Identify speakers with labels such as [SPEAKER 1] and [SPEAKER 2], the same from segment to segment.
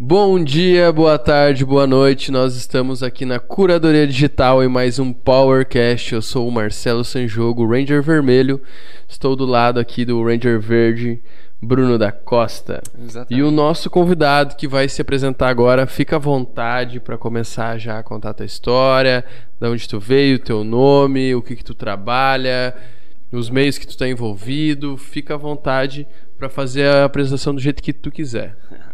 [SPEAKER 1] Bom dia, boa tarde, boa noite. Nós estamos aqui na Curadoria Digital em mais um Powercast. Eu sou o Marcelo Sanjogo, Ranger Vermelho. Estou do lado aqui do Ranger Verde, Bruno da Costa.
[SPEAKER 2] Exatamente.
[SPEAKER 1] E o nosso convidado que vai se apresentar agora, fica à vontade para começar já a contar a tua história, de onde tu veio, teu nome, o que que tu trabalha, os meios que tu está envolvido. Fica à vontade para fazer a apresentação do jeito que tu quiser.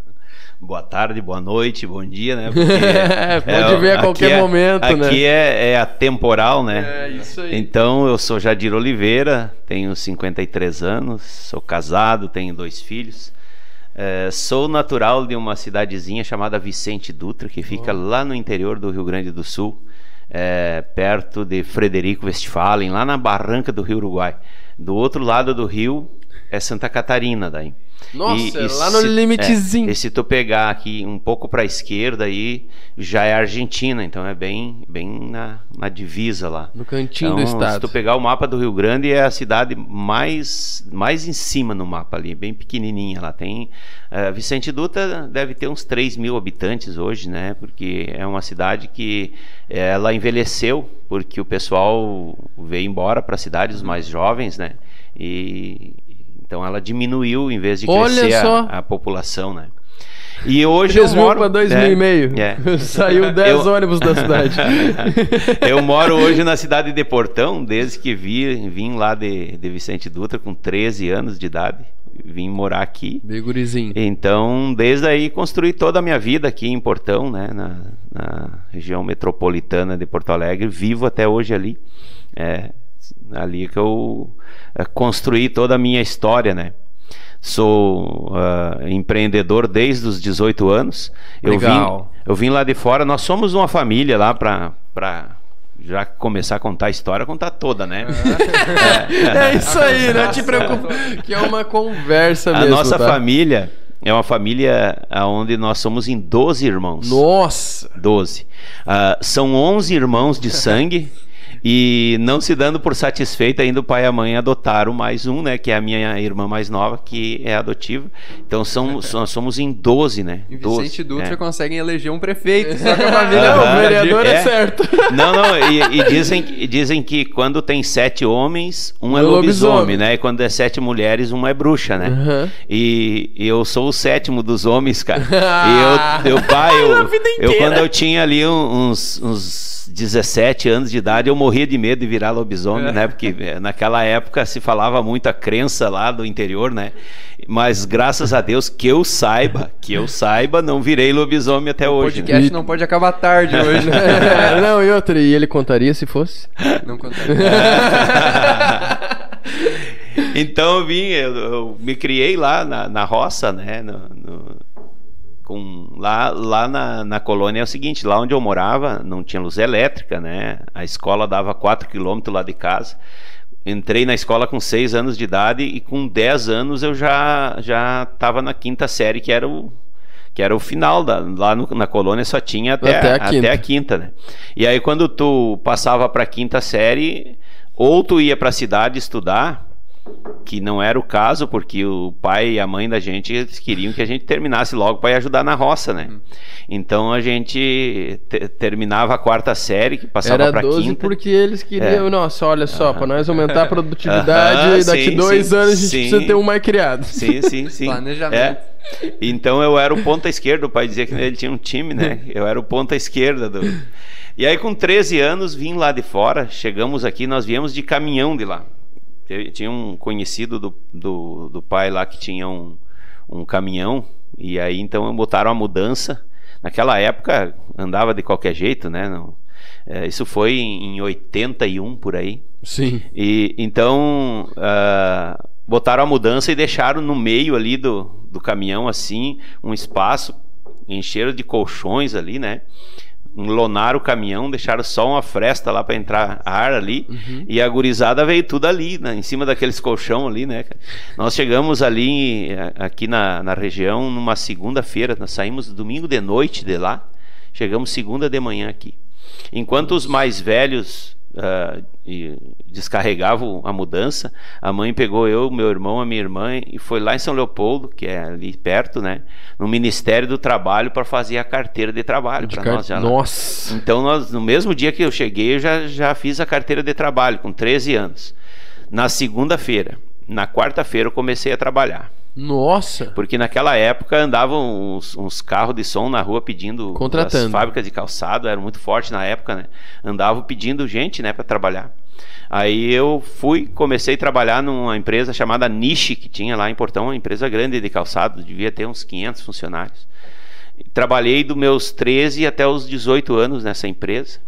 [SPEAKER 3] Boa tarde, boa noite, bom dia, né?
[SPEAKER 1] Pode ver a qualquer
[SPEAKER 3] é-
[SPEAKER 1] momento,
[SPEAKER 3] aqui
[SPEAKER 1] né?
[SPEAKER 3] Aqui é, é atemporal, né?
[SPEAKER 1] É isso aí.
[SPEAKER 3] Então, eu sou Jadir Oliveira, tenho 53 anos, sou casado, tenho dois filhos. É, sou natural de uma cidadezinha chamada Vicente Dutra, que fica lá no interior do Rio Grande do Sul, é, perto de Frederico Westphalen, lá na barranca do Rio Uruguai. Do outro lado do rio é Santa Catarina, daí.
[SPEAKER 1] Nossa, é lá no limitezinho.
[SPEAKER 3] É, e se tu pegar aqui um pouco para a esquerda aí, já é Argentina, então é bem, bem na, na divisa lá.
[SPEAKER 1] No cantinho
[SPEAKER 3] Então,
[SPEAKER 1] do
[SPEAKER 3] se
[SPEAKER 1] estado.
[SPEAKER 3] tu pegar o mapa do Rio Grande, é a cidade mais, mais em cima no mapa ali, bem pequenininha. Lá tem eh, Vicente Dutra deve ter uns 3 mil habitantes hoje, né? Porque é uma cidade que eh, ela envelheceu, porque o pessoal veio embora para cidades mais jovens, né? E então ela diminuiu em vez de
[SPEAKER 1] Olha
[SPEAKER 3] crescer a, a população, né? E hoje
[SPEAKER 1] 3
[SPEAKER 3] eu
[SPEAKER 1] mil
[SPEAKER 3] moro
[SPEAKER 1] para 2
[SPEAKER 3] é,
[SPEAKER 1] mil e meio.
[SPEAKER 3] é.
[SPEAKER 1] Saiu 10
[SPEAKER 3] Eu-
[SPEAKER 1] ônibus da cidade.
[SPEAKER 3] eu moro hoje na cidade de Portão, desde que vi, vim lá de, de Vicente Dutra com 13 anos de idade. Vim morar aqui.
[SPEAKER 1] Bem gurizinho.
[SPEAKER 3] Então, desde aí, construí toda a minha vida aqui em Portão, né, na, na região metropolitana de Porto Alegre. Vivo até hoje ali. É ali que eu é, construí toda a minha história, né? Sou ah, empreendedor desde os 18 anos. Eu
[SPEAKER 1] Legal.
[SPEAKER 3] vim, eu vim lá de fora. Nós somos uma família lá para já começar a contar a história, contar toda, né?
[SPEAKER 1] É isso aí, não te preocupa. Que é uma conversa
[SPEAKER 3] A
[SPEAKER 1] mesmo.
[SPEAKER 3] nossa
[SPEAKER 1] tá?
[SPEAKER 3] família é uma família onde nós somos em 12 irmãos.
[SPEAKER 1] Nossa!
[SPEAKER 3] 12. Ah, são 11 irmãos de sangue. E não se dando por satisfeita, ainda o pai e a mãe adotaram mais um, né? Que é a minha irmã mais nova, que é adotiva. Então são, nós somos em 12, né?
[SPEAKER 2] Em
[SPEAKER 3] 12,
[SPEAKER 2] Vicente Dutra
[SPEAKER 3] é.
[SPEAKER 2] conseguem eleger um prefeito, só que a família
[SPEAKER 1] Não, o vereador é,
[SPEAKER 3] É.
[SPEAKER 1] certo.
[SPEAKER 3] Não, não, e, e dizem, dizem que quando tem sete homens, um é
[SPEAKER 1] é lobisomem.
[SPEAKER 3] lobisomem, né? E quando é sete mulheres, uma é bruxa, né? E, e eu sou o sétimo dos homens, cara. E eu, eu pai, eu, eu quando eu tinha ali uns, uns 17 anos de idade, eu morria de medo de virar lobisomem, né? Porque eh, naquela época se falava muito a crença lá do interior, né? Mas graças a Deus que eu saiba, que eu saiba, não virei lobisomem até
[SPEAKER 2] O
[SPEAKER 3] hoje. né?
[SPEAKER 2] podcast não pode acabar tarde hoje, né?
[SPEAKER 1] É, não, e outra, e ele contaria se fosse?
[SPEAKER 2] Não conta.
[SPEAKER 3] Então eu vim, eu, eu me criei lá na, na roça, né? no- no- com, lá lá na, na colônia é o seguinte, lá onde eu morava não tinha luz elétrica, né? A escola dava 4 quilômetros lá de casa. Entrei na escola com 6 anos de idade e com 10 anos eu já já estava na quinta série, que era o que era o final da, lá no- na colônia só tinha até,
[SPEAKER 1] Até a
[SPEAKER 3] até
[SPEAKER 1] quinta.
[SPEAKER 3] a quinta, né? E aí quando tu passava para quinta série, ou tu ia para a cidade estudar, que não era o caso, porque o pai e a mãe da gente queriam que a gente terminasse logo para ir ajudar na roça, né? Então a gente te- terminava a quarta série, que passava para
[SPEAKER 1] 12
[SPEAKER 3] quinta.
[SPEAKER 1] porque eles queriam.
[SPEAKER 3] É.
[SPEAKER 1] Nossa, olha só,
[SPEAKER 3] Aham.
[SPEAKER 1] pra nós aumentar a produtividade,
[SPEAKER 3] Aham,
[SPEAKER 1] daqui
[SPEAKER 3] sim,
[SPEAKER 1] dois
[SPEAKER 3] sim,
[SPEAKER 1] anos a gente
[SPEAKER 3] sim.
[SPEAKER 1] precisa ter um mais criado.
[SPEAKER 3] Sim, sim, sim.
[SPEAKER 2] Planejamento.
[SPEAKER 3] É. Então eu era o ponta esquerda, o pai dizia que ele tinha um time, né? Eu era o ponta esquerda do. E aí com 13 anos vim lá de fora, chegamos aqui, nós viemos de caminhão de lá. Tinha um conhecido do, do, do pai lá que tinha um, um caminhão, e aí então botaram a mudança. Naquela época andava de qualquer jeito, né? Não- é, isso foi em, em 81 por aí.
[SPEAKER 1] Sim.
[SPEAKER 3] E então ah, botaram a mudança e deixaram no meio ali do, do caminhão assim um espaço, encheram de colchões ali, né? Enlonaram o caminhão, deixaram só uma fresta lá para entrar ar ali e a gurizada veio tudo ali, né? em cima daqueles colchão ali, né? Nós chegamos ali eh, aqui na, na região numa segunda-feira, nós saímos domingo de noite de lá, chegamos segunda de manhã aqui. Enquanto os mais velhos uh, e descarregava a mudança, a mãe pegou eu, meu irmão, a minha irmã e foi lá em São Leopoldo, que é ali perto, né, no Ministério do Trabalho para fazer a carteira de trabalho para
[SPEAKER 1] car...
[SPEAKER 3] nós já.
[SPEAKER 1] Nossa.
[SPEAKER 3] Então nós, no mesmo dia que eu cheguei, eu já já fiz a carteira de trabalho com 13 anos. Na segunda-feira, na quarta-feira eu comecei a trabalhar.
[SPEAKER 1] Nossa!
[SPEAKER 3] Porque naquela época andavam uns, uns carros de som na rua pedindo
[SPEAKER 1] Contratando.
[SPEAKER 3] as fábricas de calçado, era muito forte na época, né? Andavam pedindo gente, né, para trabalhar. Aí eu fui, comecei a trabalhar numa empresa chamada Niche, que tinha lá em Portão, uma empresa grande de calçado, devia ter uns 500 funcionários. Trabalhei dos meus 13 até os 18 anos nessa empresa.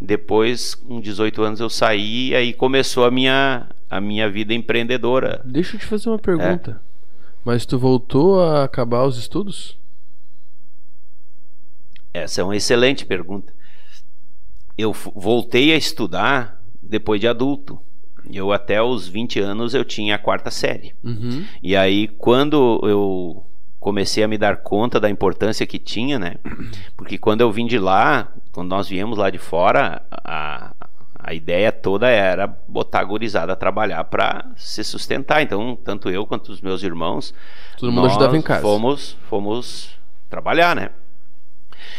[SPEAKER 3] Depois, com 18 anos eu saí e aí começou a minha a minha vida empreendedora.
[SPEAKER 1] Deixa eu te fazer uma pergunta. É. Mas tu voltou a acabar os estudos?
[SPEAKER 3] Essa é uma excelente pergunta. Eu voltei a estudar depois de adulto. Eu até os 20 anos eu tinha a quarta série.
[SPEAKER 1] Uhum.
[SPEAKER 3] E aí quando eu comecei a me dar conta da importância que tinha, né? Porque quando eu vim de lá, quando nós viemos lá de fora, a, a ideia toda era botar a gurizada a trabalhar para se sustentar. Então, tanto eu quanto os meus irmãos,
[SPEAKER 1] todo mundo ajudava em casa.
[SPEAKER 3] Fomos, fomos trabalhar, né?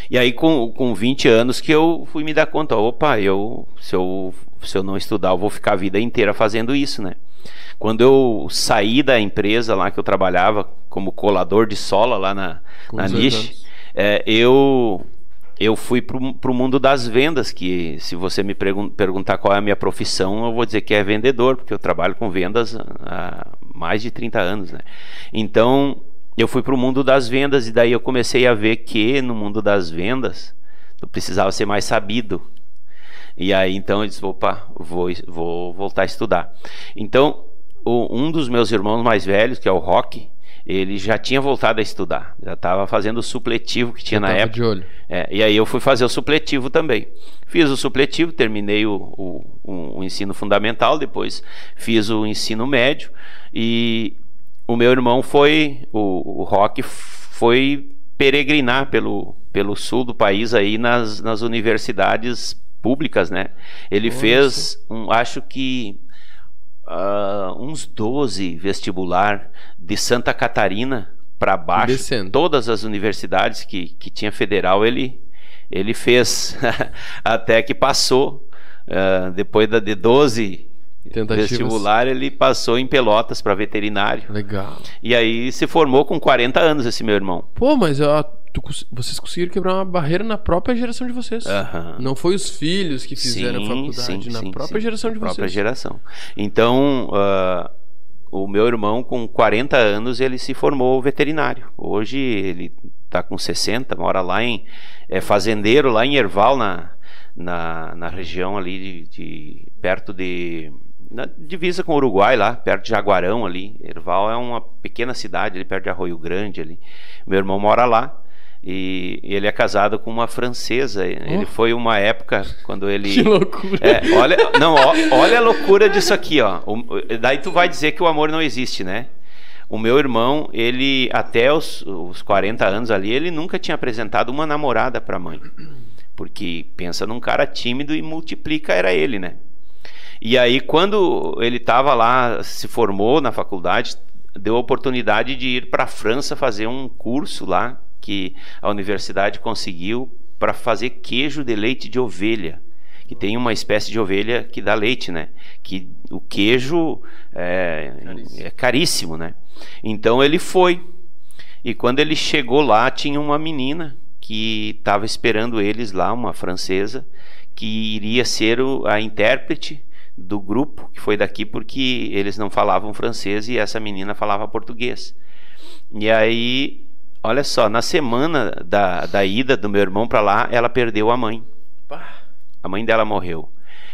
[SPEAKER 3] E aí, com, com 20 anos, que eu fui me dar conta: opa, eu, se, eu, se eu não estudar, eu vou ficar a vida inteira fazendo isso, né? Quando eu saí da empresa lá que eu trabalhava como colador de sola lá na, na Niche, é, eu eu fui para o mundo das vendas, que se você me perguntar qual é a minha profissão, eu vou dizer que é vendedor, porque eu trabalho com vendas há mais de 30 anos. Né? Então, eu fui para o mundo das vendas e daí eu comecei a ver que no mundo das vendas eu precisava ser mais sabido. E aí então eu disse, opa, vou, vou voltar a estudar. Então, o, um dos meus irmãos mais velhos, que é o Rock, ele já tinha voltado a estudar, já estava fazendo o supletivo que tinha na época.
[SPEAKER 1] De olho.
[SPEAKER 3] É, e aí eu fui fazer o supletivo também. Fiz o supletivo, terminei o, o, o, ensino fundamental, depois fiz o ensino médio e o meu irmão foi, o, o Rock foi peregrinar pelo, pelo sul do país aí nas, nas universidades públicas, né? Ele Nossa. fez, um, acho que uh, uns 12 vestibular de Santa Catarina para baixo.
[SPEAKER 1] Descendo.
[SPEAKER 3] Todas as universidades que, que tinha federal ele, ele fez até que passou. Uh, depois da, de 12
[SPEAKER 1] Tentativas.
[SPEAKER 3] vestibular, ele passou em Pelotas para veterinário.
[SPEAKER 1] Legal.
[SPEAKER 3] E aí se formou com 40 anos esse meu irmão.
[SPEAKER 1] Pô, mas ó, tu, vocês conseguiram quebrar uma barreira na própria geração de vocês.
[SPEAKER 3] Uhum.
[SPEAKER 1] Não foi os filhos que fizeram
[SPEAKER 3] sim,
[SPEAKER 1] a faculdade,
[SPEAKER 3] sim,
[SPEAKER 1] na
[SPEAKER 3] sim,
[SPEAKER 1] própria geração de
[SPEAKER 3] na
[SPEAKER 1] vocês.
[SPEAKER 3] própria geração. Então, uh, o meu irmão, com 40 anos, ele se formou veterinário. Hoje ele está com 60, mora lá em. É fazendeiro lá em Erval, na, na, na região ali de, de perto de na divisa com o Uruguai lá, perto de Jaguarão ali. Erval é uma pequena cidade ali perto de Arroio Grande ali. Meu irmão mora lá e ele é casado com uma francesa. Ele foi uma época quando ele
[SPEAKER 1] Que loucura.
[SPEAKER 3] É, olha, não, ó, olha a loucura disso aqui, ó. O, daí tu vai dizer que o amor não existe, né? O meu irmão, ele até os, os 40 anos ali, ele nunca tinha apresentado uma namorada para a mãe. Porque pensa num cara tímido e multiplica era ele, né? E aí, quando ele estava lá, se formou na faculdade, deu a oportunidade de ir para a França fazer um curso lá que a universidade conseguiu para fazer queijo de leite de ovelha que tem uma espécie de ovelha que dá leite, né? Que o queijo é caríssimo, é caríssimo né? Então ele foi e quando ele chegou lá tinha uma menina que estava esperando eles lá, uma francesa, que iria ser o, a intérprete do grupo que foi daqui porque eles não falavam francês e essa menina falava português. E aí, olha só, na semana da, da ida do meu irmão para lá, ela perdeu a mãe. A mãe dela morreu.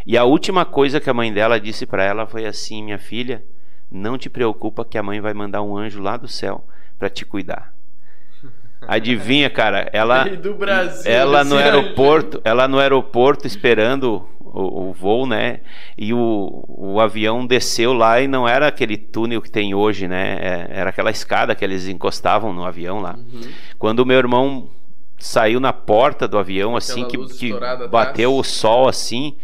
[SPEAKER 3] E a última coisa que a mãe dela disse para ela foi assim: minha filha, não te preocupa que a mãe vai mandar um anjo lá do céu para te cuidar. Adivinha, cara, ela
[SPEAKER 1] Brasil,
[SPEAKER 3] ela no aeroporto, ela no aeroporto esperando o, o voo, né? E o, o avião desceu lá e não era aquele túnel que tem hoje, né? É, era aquela escada que eles encostavam no avião lá.
[SPEAKER 1] Uhum.
[SPEAKER 3] Quando o meu irmão saiu na porta do avião, assim, que, que bateu o sol assim,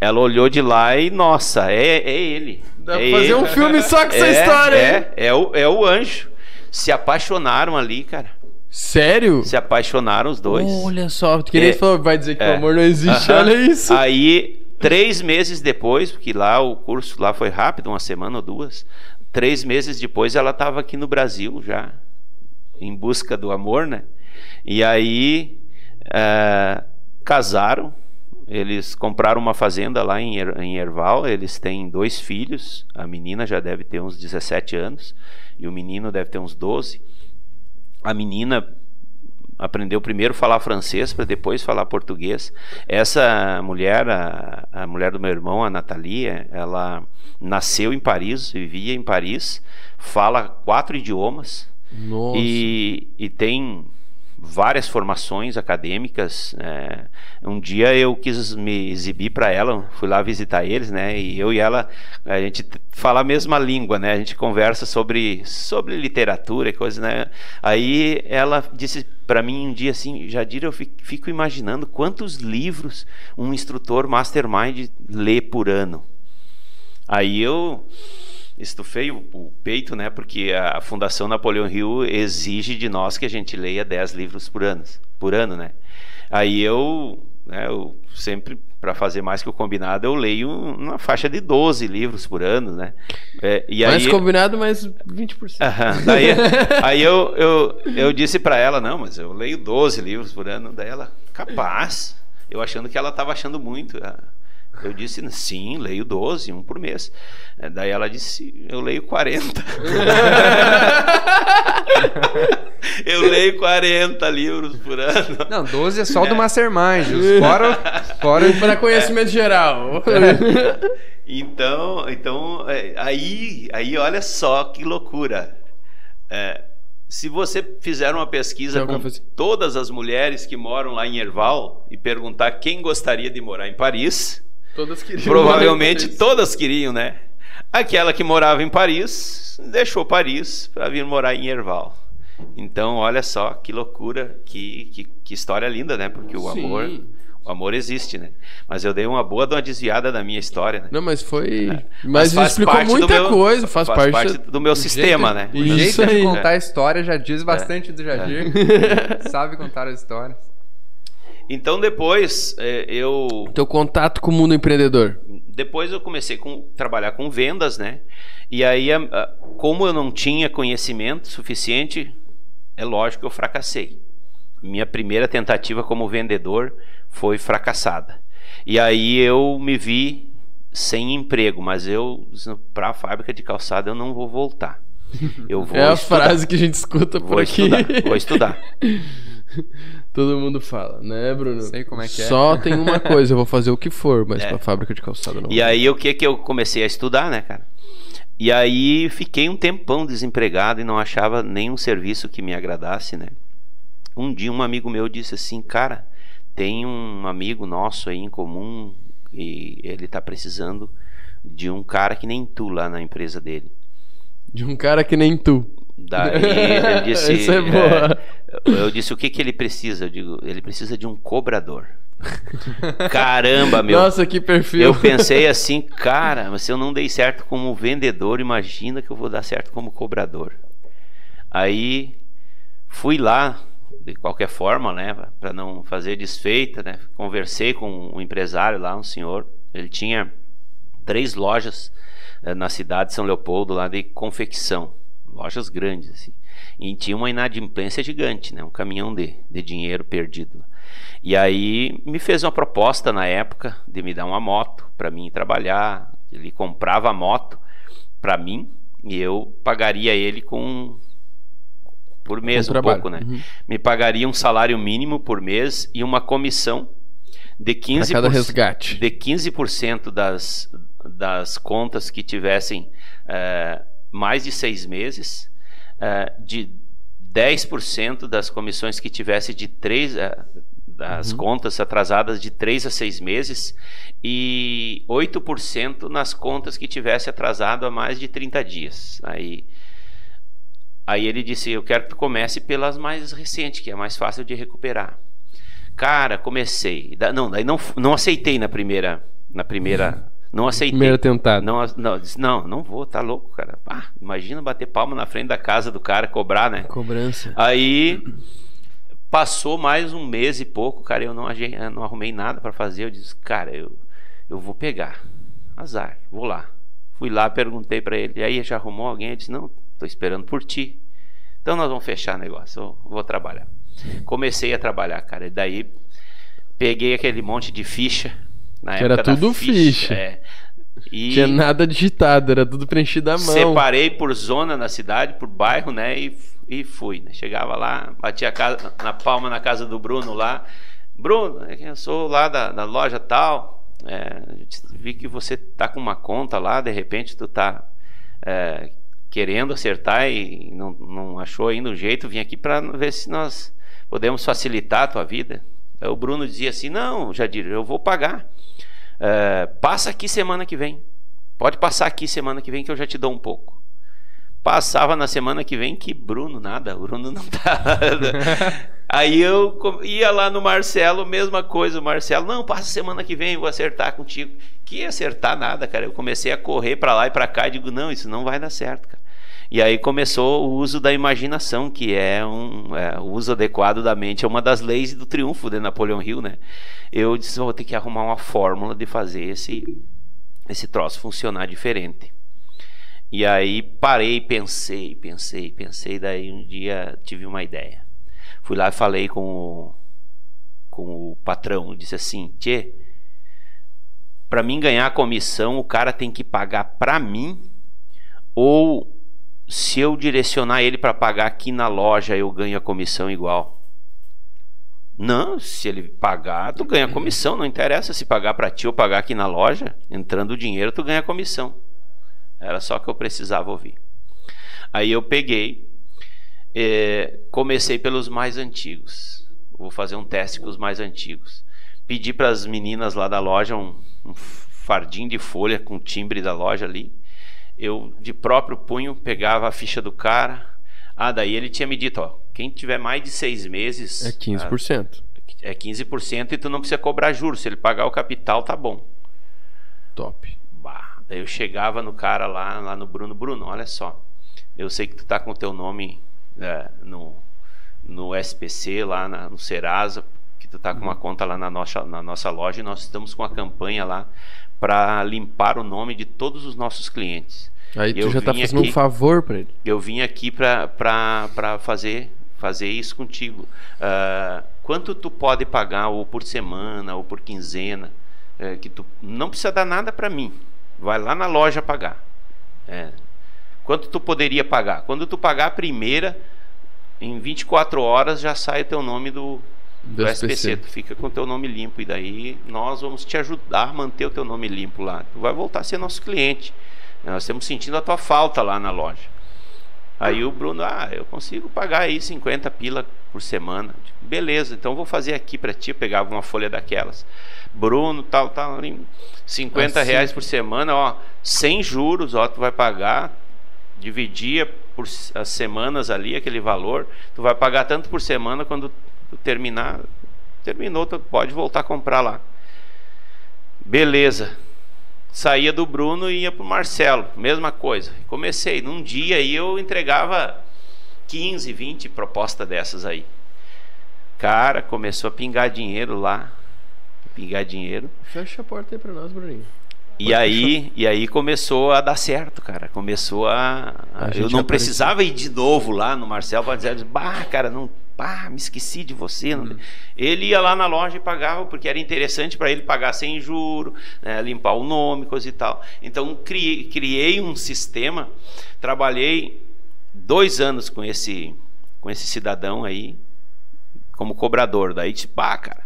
[SPEAKER 3] ela olhou de lá e, nossa, é, é ele.
[SPEAKER 1] Dá
[SPEAKER 3] é
[SPEAKER 1] pra fazer
[SPEAKER 3] ele.
[SPEAKER 1] um filme só com essa
[SPEAKER 3] é,
[SPEAKER 1] história,
[SPEAKER 3] é,
[SPEAKER 1] hein?
[SPEAKER 3] é, o, é o anjo. Se apaixonaram ali, cara.
[SPEAKER 1] Sério?
[SPEAKER 3] Se apaixonaram os dois.
[SPEAKER 1] Olha só, que nem
[SPEAKER 3] É,
[SPEAKER 1] falou, vai dizer que
[SPEAKER 3] é.
[SPEAKER 1] o amor não existe, olha isso.
[SPEAKER 3] Aí, três meses depois, porque lá o curso lá foi rápido, uma semana ou duas. Três meses depois ela estava aqui no Brasil já, em busca do amor, né? E aí eh, casaram. Eles compraram uma fazenda lá em, Er- em Erval. Eles têm dois filhos. A menina já deve ter uns 17 anos e o menino deve ter uns 12. A menina aprendeu primeiro a falar francês para depois falar português. Essa mulher, a, a mulher do meu irmão, a Nathalie, ela nasceu em Paris, vivia em Paris, fala quatro idiomas
[SPEAKER 1] Nossa.
[SPEAKER 3] e, e tem várias formações acadêmicas. é. um dia eu quis me exibir para ela, fui lá visitar eles, né? E eu e ela, a gente fala a mesma língua, né? A gente conversa sobre, sobre literatura e coisas, né? Aí ela disse para mim um dia assim, Jadir, eu fi- fico imaginando quantos livros um instrutor mastermind lê por ano. Aí eu estufei o, o peito, né? Porque a Fundação Napoleão Hill exige de nós que a gente leia 10 livros por ano, por ano, né? Aí eu, né, eu sempre para fazer mais que o combinado, eu leio uma faixa de 12 livros por ano, né? É, e
[SPEAKER 1] Mais
[SPEAKER 3] aí
[SPEAKER 1] combinado, mais 20%.
[SPEAKER 3] Aham, daí, aí eu, eu, eu disse pra ela, não, mas eu leio 12 livros por ano. Daí ela, capaz. Eu achando que ela estava achando muito. Ah, Eu disse, sim, leio 12, um por mês. Eh, Daí ela disse, eu leio 40. eu leio 40 livros por ano.
[SPEAKER 2] Não, 12 é só o do Mastermind. os Fora, fora
[SPEAKER 1] Para conhecimento geral.
[SPEAKER 3] Então, então é, aí, aí olha só que loucura. É, se você fizer uma pesquisa
[SPEAKER 1] um
[SPEAKER 3] com todas as mulheres que moram lá em Erval e perguntar quem gostaria de morar em Paris,
[SPEAKER 1] Todas queriam.
[SPEAKER 3] provavelmente todas queriam, né? Aquela que morava em Paris deixou Paris para vir morar em Erval. Então, olha só que loucura, que, que, que história linda, né? Porque o
[SPEAKER 1] Sim.
[SPEAKER 3] amor, o amor existe, né? Mas eu dei uma boa de uma desviada da minha história, né?
[SPEAKER 1] Não, mas foi.
[SPEAKER 3] É.
[SPEAKER 1] Mas,
[SPEAKER 3] faz
[SPEAKER 1] explicou
[SPEAKER 3] parte
[SPEAKER 1] muita
[SPEAKER 3] meu-
[SPEAKER 1] coisa, faz, parte,
[SPEAKER 3] do meu sistema, né?
[SPEAKER 2] O
[SPEAKER 1] Isso
[SPEAKER 2] jeito de
[SPEAKER 1] aí.
[SPEAKER 2] contar a história já diz bastante do Jadir.
[SPEAKER 3] É.
[SPEAKER 2] Sabe contar as histórias.
[SPEAKER 3] Então depois é, eu
[SPEAKER 1] Teu contato com o mundo empreendedor.
[SPEAKER 3] depois eu comecei a trabalhar com vendas, né? E aí, como eu não tinha conhecimento suficiente, é lógico que eu fracassei. Minha primeira tentativa como vendedor foi fracassada. E aí eu me vi sem emprego, mas eu para a fábrica de calçada eu não vou voltar. Eu vou
[SPEAKER 1] é a
[SPEAKER 3] estudar.
[SPEAKER 1] frase que a gente escuta por
[SPEAKER 3] Vou
[SPEAKER 1] aqui.
[SPEAKER 3] estudar, vou estudar.
[SPEAKER 1] Todo mundo fala, né, Bruno?
[SPEAKER 2] Sei como é que é.
[SPEAKER 1] Só tem uma coisa, eu vou fazer o que for, mas
[SPEAKER 3] É.
[SPEAKER 1] pra fábrica de calçada não.
[SPEAKER 3] E aí o que que eu comecei a estudar, né, cara? E aí fiquei um tempão desempregado e não achava nenhum serviço que me agradasse, né? Um dia um amigo meu disse assim, cara, tem um amigo nosso aí em comum e ele tá precisando de um cara que nem tu lá na empresa dele.
[SPEAKER 1] De um cara que nem tu.
[SPEAKER 3] Daí ele disse,
[SPEAKER 1] Isso é boa.
[SPEAKER 3] é, eu disse o que que ele precisa? Eu digo, ele precisa de um cobrador. Caramba, meu.
[SPEAKER 1] Nossa, que perfil.
[SPEAKER 3] Eu pensei assim, cara, mas se eu não dei certo como vendedor, imagina que eu vou dar certo como cobrador. Aí fui lá de qualquer forma, né, para não fazer desfeita, né? Conversei com um empresário lá, um senhor, ele tinha três lojas eh, na cidade de São Leopoldo lá de confecção, lojas grandes assim. E tinha uma inadimplência gigante, né? Um caminhão de, de dinheiro perdido. E aí me fez uma proposta na época de me dar uma moto para mim trabalhar. Ele comprava a moto para mim e eu pagaria ele com por mês um
[SPEAKER 1] trabalho.
[SPEAKER 3] pouco, né?
[SPEAKER 1] Uhum.
[SPEAKER 3] Me pagaria um salário mínimo por mês e uma comissão de 15%,
[SPEAKER 1] Pra cada resgate.
[SPEAKER 3] de 15% das, das contas que tivessem eh, mais de seis meses, eh, de 10% das comissões que tivesse de três, eh, das
[SPEAKER 1] Uhum.
[SPEAKER 3] contas atrasadas de 3 a 6 meses e 8% nas contas que tivesse atrasado há mais de 30 dias. Aí Aí ele disse: Eu quero que tu comece pelas mais recentes, que é mais fácil de recuperar. Cara, comecei. Da- Não, daí não, não aceitei na primeira, Na primeira. Não aceitei.
[SPEAKER 1] Primeira tentada.
[SPEAKER 3] Não, não, disse, não, não vou, tá louco, cara. Ah, imagina bater palma na frente da casa do cara, cobrar, né?
[SPEAKER 1] Cobrança.
[SPEAKER 3] Aí passou mais um mês e pouco, cara, eu não, eu não arrumei nada pra fazer. Eu disse, cara, eu, eu vou pegar. Azar, vou lá. Fui lá, perguntei pra ele, e aí já arrumou alguém? Ele disse, não, tô esperando por ti. Então nós vamos fechar negócio, eu vou trabalhar. Comecei a trabalhar, cara, e daí peguei aquele monte de ficha. Na
[SPEAKER 1] Que era tudo ficha.
[SPEAKER 3] É, e
[SPEAKER 1] Tinha nada digitado, era tudo preenchido à mão.
[SPEAKER 3] Separei por zona na cidade, por bairro, né? E, e fui. Né? Chegava lá, batia casa, na palma na casa do Bruno lá. Bruno, é eu sou lá da, da loja tal. É, vi que você tá com uma conta lá, de repente tu tá é, querendo acertar e não, não achou ainda um jeito. Vim aqui para ver se nós podemos facilitar a tua vida. Aí o Bruno dizia assim: Não, Jadir, eu vou pagar. É, passa aqui semana que vem. Pode passar aqui semana que vem que eu já te dou um pouco. Passava na semana que vem que Bruno, nada, Bruno não tá. Aí eu ia lá no Marcelo, mesma coisa, o Marcelo, não, passa semana que vem, vou acertar contigo. Que acertar nada, cara. Eu comecei a correr pra lá e pra cá e digo, não, isso não vai dar certo, cara. E aí começou o uso da imaginação, que é um é, o uso adequado da mente, é uma das leis do triunfo de Napoleão Hill, né? Eu disse, vou ter que arrumar uma fórmula de fazer esse esse troço funcionar diferente. E aí parei, pensei, pensei, pensei, daí um dia tive uma ideia. Fui lá e falei com o, com o patrão, disse assim, Tchê, para mim ganhar a comissão, o cara tem que pagar para mim ou se eu direcionar ele para pagar aqui na loja, eu ganho a comissão igual. Não, se ele pagar, tu ganha comissão, não interessa se pagar para ti ou pagar aqui na loja, entrando o dinheiro, tu ganha comissão. Era só que eu precisava ouvir. Aí eu peguei, eh, comecei pelos mais antigos. Vou fazer um teste com os mais antigos. Pedi para as meninas lá da loja um, um fardinho de folha com timbre da loja ali. Eu, de próprio punho, pegava a ficha do cara. Ah, daí ele tinha me dito, ó, quem tiver mais de seis meses...
[SPEAKER 1] É 15%.
[SPEAKER 3] É 15% e tu não precisa cobrar juros. Se ele pagar o capital, tá bom.
[SPEAKER 1] Top.
[SPEAKER 3] Bah, daí eu chegava no cara lá, lá no Bruno, Bruno, olha só, eu sei que tu tá com o teu nome é, no, no SPC, lá na- no Serasa, que tu tá com uma conta lá na nossa, na nossa loja e nós estamos com a campanha lá para limpar o nome de todos os nossos clientes.
[SPEAKER 1] Aí tu
[SPEAKER 3] Eu
[SPEAKER 1] já tá
[SPEAKER 3] vim
[SPEAKER 1] fazendo
[SPEAKER 3] aqui-
[SPEAKER 1] um favor pra ele.
[SPEAKER 3] Eu vim aqui para fazer fazer isso contigo. Ah, quanto tu pode pagar ou por semana ou por quinzena? É, que tu não precisa dar nada para mim. Vai lá na loja pagar. É. Quanto tu poderia pagar? Quando tu pagar a primeira, em 24 horas já sai o teu nome do, do,
[SPEAKER 1] Do
[SPEAKER 3] SPC.
[SPEAKER 1] SPC.
[SPEAKER 3] Tu fica com o teu nome limpo. E daí nós vamos te ajudar a manter o teu nome limpo lá. Tu vai voltar a ser nosso cliente. Nós estamos sentindo a tua falta lá na loja. Aí o Bruno, ah, eu consigo pagar aí 50 pila por semana. Beleza, então vou fazer aqui para ti. Eu pegava uma folha daquelas. Bruno, tal, tal, ali, 50
[SPEAKER 1] Assim.
[SPEAKER 3] reais por semana, ó, sem juros, ó, tu vai pagar, dividia por as semanas ali aquele valor, tu vai pagar tanto por semana quando tu terminar, terminou, tu pode voltar a comprar lá. Beleza. Saía do Bruno e ia pro Marcelo, mesma coisa. Comecei, num dia aí eu entregava 15, 20 propostas dessas aí. Cara, começou a pingar dinheiro lá. Pingar dinheiro.
[SPEAKER 1] Fecha a porta aí pra nós, Bruninho.
[SPEAKER 3] E aí, e aí começou a dar certo, cara. Começou a. a-
[SPEAKER 1] A
[SPEAKER 3] eu não
[SPEAKER 1] apareceu.
[SPEAKER 3] precisava ir de novo lá no Marcelo para dizer, bah, cara, não. Bah, me esqueci de você.
[SPEAKER 1] Uhum.
[SPEAKER 3] Ele ia lá na loja e pagava, porque era interessante para ele pagar sem juro, né, limpar o nome, coisa e tal. Então criei, criei um sistema, trabalhei dois anos com esse, com esse cidadão aí, como cobrador. Daí, tipo, ah, cara,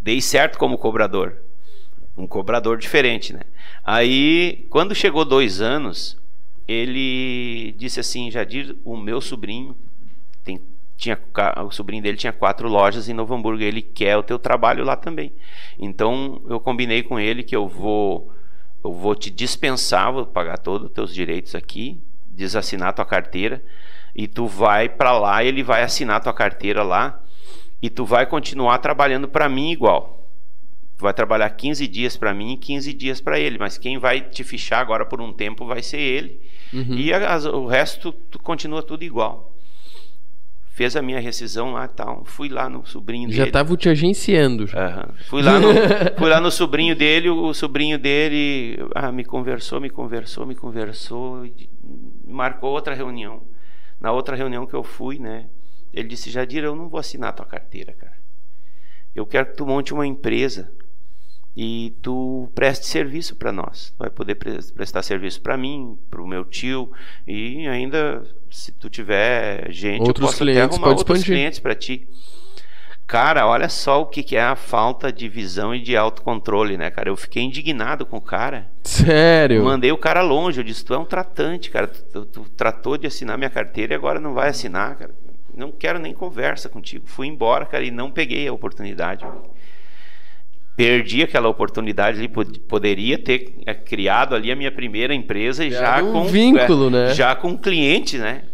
[SPEAKER 3] dei certo como cobrador um cobrador diferente, né? Aí, quando chegou dois anos, ele disse assim, Jadir, o meu sobrinho tinha o sobrinho dele tinha quatro lojas em Novo Hamburgo, ele quer o teu trabalho lá também. Então, eu combinei com ele que eu vou eu vou te dispensar, vou pagar todos os teus direitos aqui, desassinar tua carteira e tu vai para lá, ele vai assinar tua carteira lá e tu vai continuar trabalhando para mim igual Tu vai trabalhar 15 dias para mim e 15 dias para ele, mas quem vai te fichar agora por um tempo vai ser ele.
[SPEAKER 1] Uhum.
[SPEAKER 3] E as- o resto tu- continua tudo igual. Fez a minha rescisão lá e tal. Fui lá no sobrinho
[SPEAKER 1] Já
[SPEAKER 3] dele.
[SPEAKER 1] estavam te agenciando. Já.
[SPEAKER 3] Aham. Fui, lá no, fui lá no sobrinho dele, o sobrinho dele ah, me conversou, me conversou, me conversou, marcou outra reunião. Na outra reunião que eu fui, né? Ele disse, Jadir, eu não vou assinar a tua carteira, cara. Eu quero que tu monte uma empresa e tu preste serviço para nós. Tu vai poder pre- prestar serviço para mim, para o meu tio e ainda se tu tiver gente,
[SPEAKER 1] Outros
[SPEAKER 3] eu posso
[SPEAKER 1] clientes,
[SPEAKER 3] até arrumar outros
[SPEAKER 1] expandir.
[SPEAKER 3] clientes para ti. Cara, olha só o que, que é a falta de visão e de autocontrole, né, cara? Eu fiquei indignado com o cara.
[SPEAKER 1] Sério?
[SPEAKER 3] Mandei o cara longe. Eu disse: Tu é um tratante, cara. Tu, tu- tu tratou de assinar minha carteira e agora não vai assinar, cara. Não quero nem conversa contigo. Fui embora, cara, e não peguei a oportunidade. Perdi aquela oportunidade ali. pod- Poderia ter é, criado ali a minha primeira empresa e já
[SPEAKER 1] Criado um
[SPEAKER 3] com
[SPEAKER 1] vínculo,
[SPEAKER 3] é,
[SPEAKER 1] né?
[SPEAKER 3] Já com cliente, né?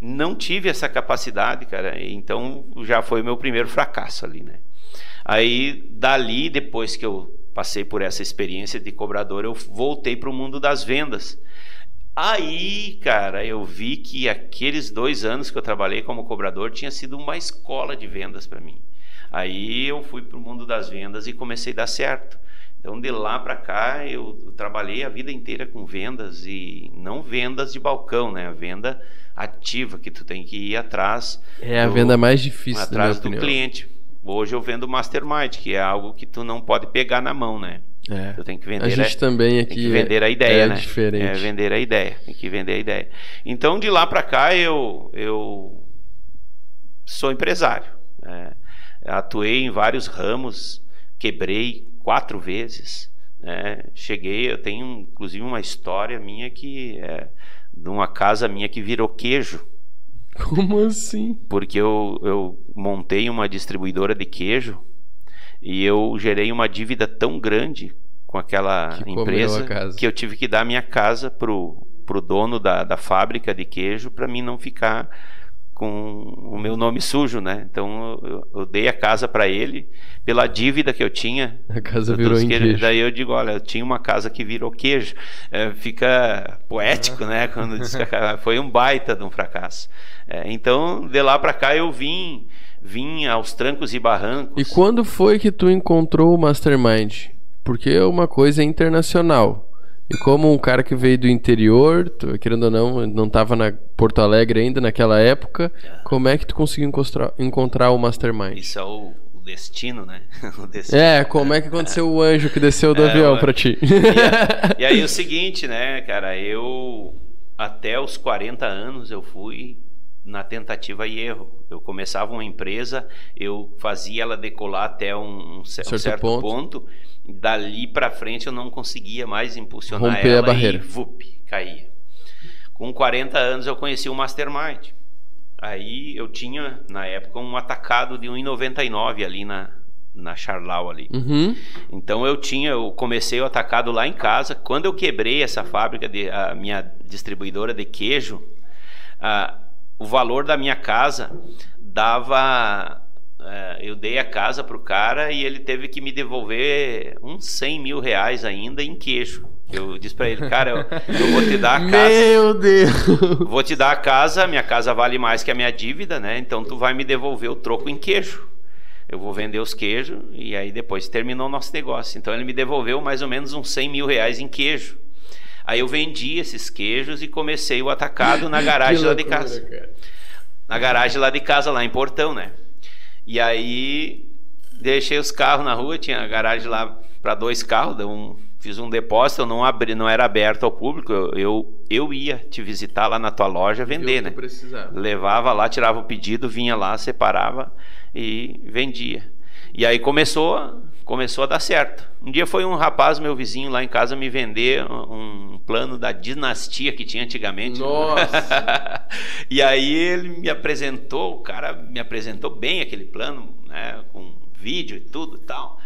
[SPEAKER 3] Não tive essa capacidade, cara. Então já foi o meu primeiro fracasso ali, né? Aí dali, depois que eu passei por essa experiência de cobrador, eu voltei para o mundo das vendas. Aí, cara, eu vi que aqueles dois anos que eu trabalhei como cobrador tinha sido uma escola de vendas para mim. Aí eu fui para o mundo das vendas e comecei a dar certo. Então, de lá para cá, eu, trabalhei a vida inteira com vendas e não vendas de balcão, né? A venda ativa que tu tem que ir atrás.
[SPEAKER 1] É a
[SPEAKER 3] do-
[SPEAKER 1] venda mais difícil,
[SPEAKER 3] atrás do
[SPEAKER 1] opinião.
[SPEAKER 3] cliente. Hoje eu vendo mastermind, que é algo que tu não pode pegar na mão, né?
[SPEAKER 1] É.
[SPEAKER 3] Tu tem que
[SPEAKER 1] A
[SPEAKER 3] vender,
[SPEAKER 1] gente
[SPEAKER 3] a-
[SPEAKER 1] também
[SPEAKER 3] tem
[SPEAKER 1] aqui
[SPEAKER 3] que vender a ideia,
[SPEAKER 1] é
[SPEAKER 3] né?
[SPEAKER 1] diferente.
[SPEAKER 3] É vender a ideia, tem que vender a ideia. Então de lá para cá eu eu sou empresário. né? Atuei em vários ramos, quebrei quatro vezes. né? Cheguei, eu tenho inclusive uma história minha que é de uma casa minha que virou queijo
[SPEAKER 1] Como assim?
[SPEAKER 3] porque eu, eu montei uma distribuidora de queijo e eu gerei uma dívida tão grande com aquela
[SPEAKER 1] Que
[SPEAKER 3] empresa que eu tive que dar minha casa pro, pro dono da, da fábrica de queijo para mim não ficar com o meu nome sujo, né? Então eu, eu dei a casa para ele pela dívida que eu tinha
[SPEAKER 1] A casa virou em queijo.
[SPEAKER 3] Daí eu digo, olha, eu tinha uma casa que virou queijo. É, fica poético, né? Quando diz que a foi um baita de um fracasso. É, então, de lá para cá eu vim, vim aos trancos e barrancos.
[SPEAKER 1] E quando foi que tu encontrou o Mastermind? Porque uma coisa é internacional. E como um cara que veio do interior, querendo ou não, não estava na Porto Alegre ainda naquela época, como é que tu conseguiu encontrar, encontrar o Mastermind?
[SPEAKER 3] Isso é o, o destino, né? o destino.
[SPEAKER 1] É, como é que aconteceu o anjo que desceu do
[SPEAKER 3] É,
[SPEAKER 1] avião pra ti?
[SPEAKER 3] E, a- e aí o seguinte, né, cara, eu até os 40 anos eu fui na tentativa e erro. Eu começava uma empresa, eu fazia ela decolar até um, um cer- um
[SPEAKER 1] Certo
[SPEAKER 3] certo,
[SPEAKER 1] ponto.
[SPEAKER 3] ponto. Dali para frente eu não conseguia mais impulsionar
[SPEAKER 1] Romper a
[SPEAKER 3] ela
[SPEAKER 1] barreira.
[SPEAKER 3] e vup, caía. Com 40 anos eu conheci o Mastermind. Aí eu tinha na época um atacado de 1,99 ali na na Charlau ali.
[SPEAKER 1] Uhum.
[SPEAKER 3] Então eu tinha, eu comecei o atacado lá em casa. Quando eu quebrei essa fábrica de a minha distribuidora de queijo, ah, o valor da minha casa dava, eh, eu dei a casa pro cara e ele teve que me devolver uns 100 mil reais ainda em queijo. Eu disse para ele, cara, eu, eu vou te dar a casa.
[SPEAKER 1] Meu Deus!
[SPEAKER 3] Vou te dar a casa, minha casa vale mais que a minha dívida, né? Então tu vai me devolver o troco em queijo. Eu vou vender os queijos e aí depois terminou o nosso negócio. Então ele me devolveu mais ou menos uns 100 mil reais em queijo. Aí eu vendi esses queijos e comecei o atacado na garagem
[SPEAKER 1] Que
[SPEAKER 3] lá de
[SPEAKER 1] loucura,
[SPEAKER 3] casa.
[SPEAKER 1] cara.
[SPEAKER 3] Na garagem lá de casa, lá em Portão, né? E aí deixei os carros na rua, tinha a garagem lá para dois carros, deu um- fiz um depósito, eu não abri, não era aberto ao público, eu, eu, eu ia te visitar lá na tua loja vender, né?
[SPEAKER 1] precisava.
[SPEAKER 3] Levava lá, tirava o pedido, vinha lá, separava e vendia. E aí começou, começou a dar certo. Um dia foi um rapaz, meu vizinho lá em casa, me vender um, plano da dinastia que tinha antigamente.
[SPEAKER 1] Nossa!
[SPEAKER 3] e aí ele me apresentou, o cara me apresentou bem aquele plano, né, com vídeo e tudo e tal.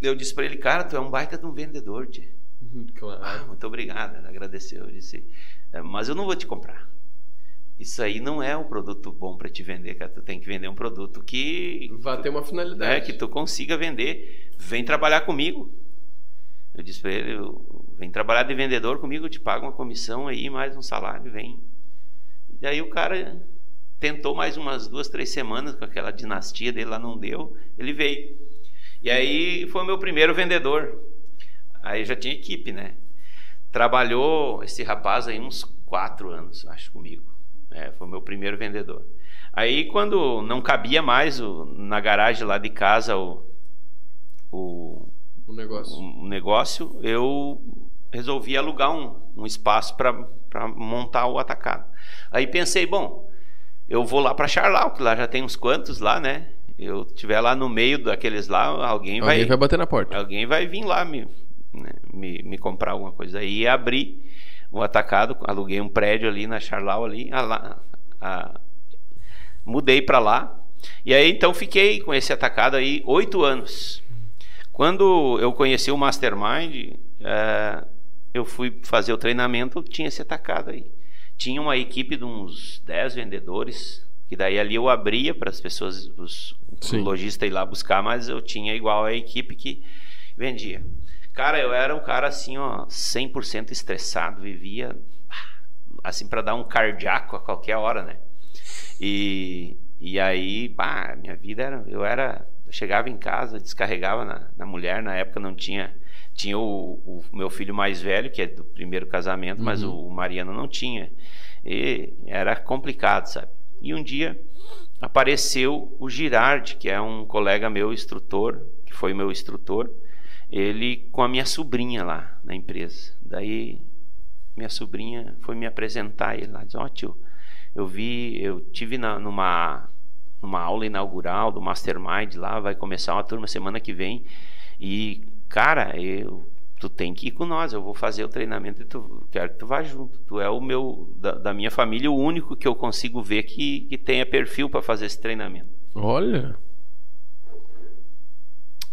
[SPEAKER 3] Eu disse para ele, cara, tu é um baita de um vendedor, tia. Ah,
[SPEAKER 1] claro.
[SPEAKER 3] muito obrigado, ele agradeceu. Eu disse, "É, mas eu não vou te comprar. Isso aí não é um produto bom para te vender, cara. Tu tem que vender um produto que
[SPEAKER 1] Vai ter uma finalidade.
[SPEAKER 3] é, que tu consiga vender. vem trabalhar comigo. Eu disse para ele, vem trabalhar de vendedor comigo, eu te pago uma comissão aí, mais um salário, vem. E daí o cara tentou mais umas duas, três semanas com aquela dinastia dele lá, não deu, ele veio. E aí foi o meu primeiro vendedor. Aí já tinha equipe, né? Trabalhou esse rapaz aí uns quatro anos, acho, comigo. É, foi o meu primeiro vendedor. Aí quando não cabia mais o, na garagem lá de casa o, o,
[SPEAKER 1] o negócio.
[SPEAKER 3] o negócio, eu resolvi alugar um, um espaço para montar o atacado. Aí pensei, bom, eu vou lá para Charlau, que lá já tem uns quantos lá, né? Eu tiver lá no meio daqueles lá, alguém,
[SPEAKER 1] Alguém
[SPEAKER 3] vai,
[SPEAKER 1] vai bater na porta.
[SPEAKER 3] alguém vai vir lá me, né, me, me comprar alguma coisa. Aí abri o atacado, aluguei um prédio ali na Charlau ali, a, lá- a- mudei para lá. E aí então fiquei com esse atacado aí oito anos. Quando eu conheci o Mastermind, eh, eu fui fazer o treinamento, tinha esse atacado aí. Tinha uma equipe de uns 10 vendedores, que daí ali eu abria para as pessoas, os o lojista ir lá buscar, mas eu tinha igual a equipe que vendia. Cara, eu era um cara assim, ó, 100% estressado, vivia assim para dar um cardíaco a qualquer hora, né? E, e aí, pá, minha vida era, eu era, eu chegava em casa, descarregava na, na mulher, na época não tinha, tinha o, o meu filho mais velho, que é do primeiro casamento, mas o, o Mariano não tinha. E era complicado, sabe? E um dia apareceu o Girardi, que é um colega meu, instrutor, que foi meu instrutor, ele com a minha sobrinha lá na empresa. Daí minha sobrinha foi me apresentar ele lá, disse, ó tio, eu vi, eu tive na- numa numa aula inaugural do Mastermind lá, vai começar uma turma semana que vem e cara, eu tu tem que ir com nós, eu vou fazer o treinamento e tu quero que tu vá junto. Tu é o meu da, da minha família o único que eu consigo ver que, que tenha perfil para fazer esse treinamento.
[SPEAKER 1] Olha.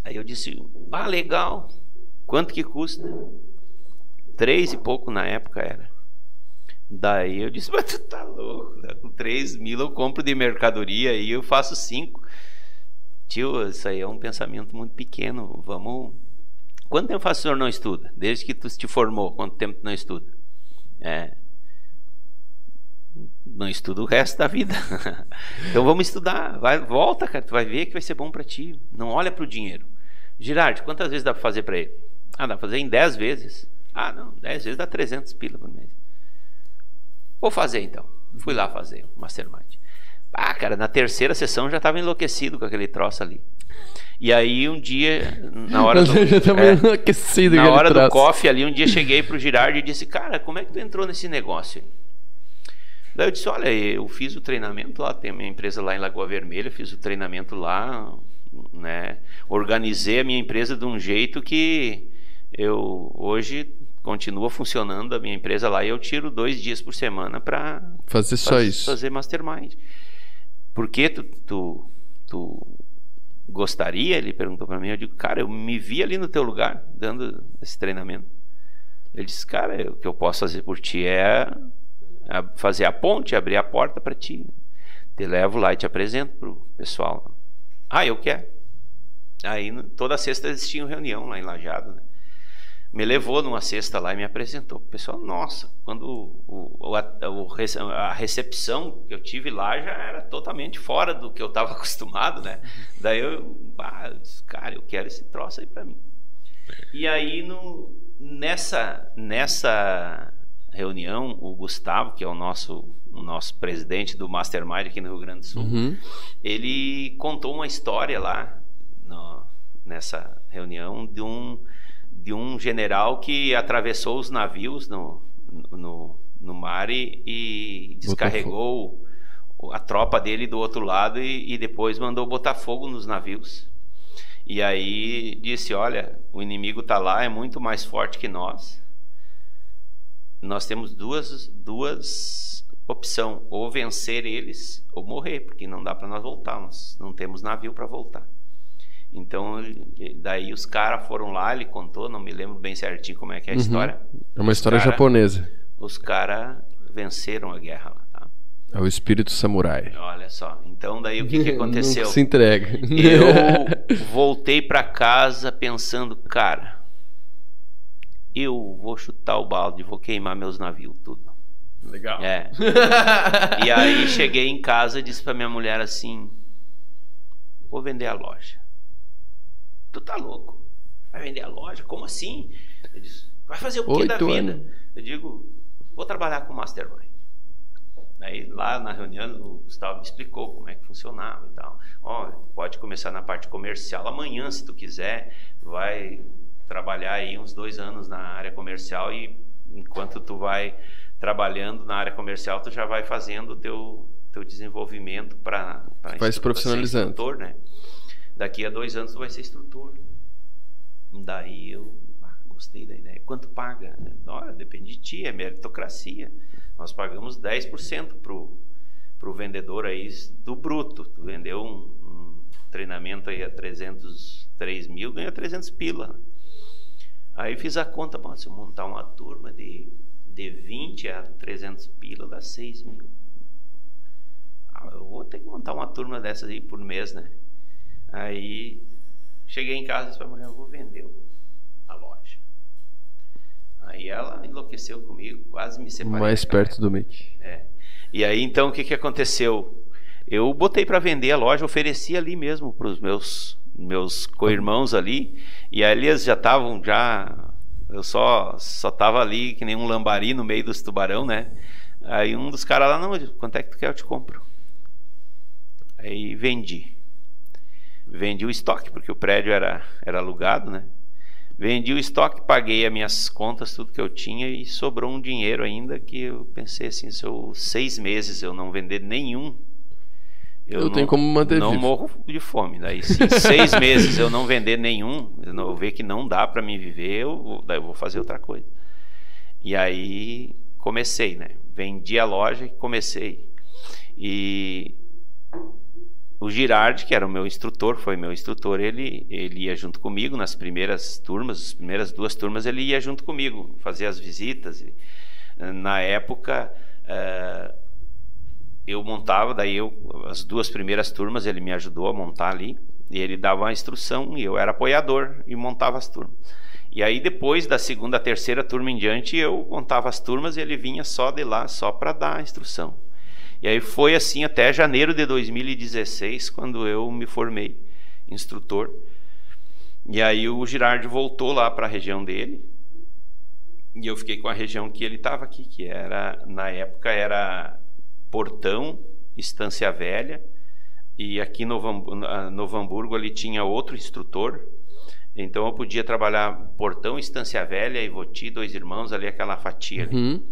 [SPEAKER 3] Aí eu disse, ah, legal. Quanto que custa? Três e pouco na época era. Daí eu disse, mas tu tá louco, né? com três mil eu compro de mercadoria e eu faço cinco. Tio, isso aí é um pensamento muito pequeno. Vamos. Quanto tempo faz o senhor não estuda? Desde que tu te formou, quanto tempo tu não estuda? É. Não estuda o resto da vida. então vamos estudar. Vai, volta, cara. Tu vai ver que vai ser bom para ti. Não olha pro dinheiro. Girardi, quantas vezes dá pra fazer para ele? Ah, dá pra fazer em 10 vezes. Ah, não, 10 vezes dá 300 pila por mês. Vou fazer então. Fui lá fazer o Mastermind. Ah, cara, na terceira sessão eu já estava enlouquecido com aquele troço ali. E aí um dia, na hora do,
[SPEAKER 1] já tá
[SPEAKER 3] é,
[SPEAKER 1] meio aquecido
[SPEAKER 3] na hora do
[SPEAKER 1] troço.
[SPEAKER 3] coffee ali, um dia cheguei pro Girardi e disse, cara, como é que tu entrou nesse negócio aí? Daí eu disse, olha, eu fiz o treinamento lá, tem a minha empresa lá em Lagoa Vermelha, fiz o treinamento lá, né? Organizei a minha empresa de um jeito que eu hoje continua funcionando a minha empresa lá e eu tiro dois dias por semana para
[SPEAKER 1] Fazer só isso.
[SPEAKER 3] fazer mastermind. Por que tu, tu, tu gostaria? Ele perguntou para mim. Eu digo, cara, eu me vi ali no teu lugar dando esse treinamento. Ele disse, cara, o que eu posso fazer por ti é a- fazer a ponte, abrir a porta para ti. Te levo lá e te apresento pro pessoal. Ah, eu quero. Aí toda sexta eles tinham reunião lá em Lajado, né? me levou numa cesta lá e me apresentou. O pessoal, nossa, quando o, a, o a recepção que eu tive lá já era totalmente fora do que eu estava acostumado, né? Daí eu, cara, eu quero esse troço aí para mim. E aí no, nessa nessa reunião, o Gustavo, que é o nosso o nosso presidente do Mastermind aqui no Rio Grande do Sul,
[SPEAKER 1] Uhum.
[SPEAKER 3] ele contou uma história lá no- nessa reunião de um, de um general que atravessou os navios no, no, no mar e, e descarregou a tropa dele do outro lado e, e depois mandou botar fogo nos navios. E aí disse: Olha, o inimigo está lá, é muito mais forte que nós. Nós temos duas, duas opções: ou vencer eles ou morrer, porque não dá para nós voltar, nós não temos navio para voltar. Então, daí os caras foram lá, ele contou, não me lembro bem certinho como é que é a
[SPEAKER 1] Uhum.
[SPEAKER 3] história.
[SPEAKER 1] É uma história
[SPEAKER 3] Cara-
[SPEAKER 1] japonesa.
[SPEAKER 3] Os caras venceram a guerra lá, tá?
[SPEAKER 1] É o espírito samurai.
[SPEAKER 3] Olha só. Então daí o que, que aconteceu?
[SPEAKER 1] Se entrega.
[SPEAKER 3] Eu voltei para casa pensando, cara, eu vou chutar o balde, vou queimar meus navios tudo.
[SPEAKER 1] Legal.
[SPEAKER 3] É. e aí cheguei em casa e disse pra minha mulher assim: Vou vender a loja. Tu tá louco? Vai vender a loja? Como assim? Eu disse, vai fazer o que da vida? Anos. Eu digo, vou trabalhar com Mastermind. Aí lá na reunião o Gustavo me explicou como é que funcionava e tal. Ó, oh, pode começar na parte comercial amanhã se tu quiser. Vai trabalhar aí uns dois anos na área comercial e enquanto tu vai trabalhando na área comercial, tu já vai fazendo o teu, teu desenvolvimento para
[SPEAKER 1] vai se profissionalizando.
[SPEAKER 3] Instrutor, né? Daqui a dois anos tu vai ser instrutor. Daí eu ah, gostei da ideia. Quanto paga? Depende de ti, é meritocracia. Nós pagamos 10% pro pro vendedor aí do bruto. Tu vendeu um, um treinamento aí a 303 mil, ganha 300 pila. Aí fiz a conta, bom, se eu montar uma turma de de 20 a 300 pila dá 6 mil. Ah, eu vou ter que montar uma turma dessas aí por mês, né? Aí cheguei em casa e disse pra mulher, eu vou vender a loja. Aí ela enlouqueceu comigo, quase me separou.
[SPEAKER 1] Mais perto do Mickey.
[SPEAKER 3] É. E aí então o que, que aconteceu? Eu botei para vender a loja, ofereci ali mesmo para os meus meus co-irmãos ali, e ali eles já estavam já eu só só tava ali que nem um lambari no meio dos tubarão, né? Aí um dos caras lá, não, quanto é que tu quer? Eu te compro. Aí vendi. Vendi o estoque, porque o prédio era, era alugado, né? Vendi o estoque, paguei as minhas contas, tudo que eu tinha e sobrou um dinheiro ainda que eu pensei assim, se eu seis meses eu não vender nenhum,
[SPEAKER 1] eu, eu não, tenho como manter
[SPEAKER 3] Não
[SPEAKER 1] vivo.
[SPEAKER 3] morro de fome. Daí, se em seis meses eu não vender nenhum, eu ver que não dá para me viver, eu, daí eu vou fazer outra coisa. E aí comecei, né? Vendi a loja e comecei. E o Girardi, que era o meu instrutor, foi meu instrutor, ele, ele ia junto comigo nas primeiras turmas, as primeiras duas turmas ele ia junto comigo, fazer as visitas. E, na época, uh, eu montava, daí eu, as duas primeiras turmas ele me ajudou a montar ali, e ele dava uma instrução, e eu era apoiador e montava as turmas. E aí depois da segunda, terceira turma em diante, eu montava as turmas e ele vinha só de lá, só para dar a instrução. E aí foi assim até janeiro de 2016, quando eu me formei instrutor. E aí o Girardi voltou lá para a região dele, e eu fiquei com a região que ele estava aqui, que era na época era Portão, Estância Velha, e aqui no Novo Hamburgo ali tinha outro instrutor, então eu podia trabalhar Portão, Estância Velha, Ivoti, dois irmãos, ali aquela fatia ali. Uhum.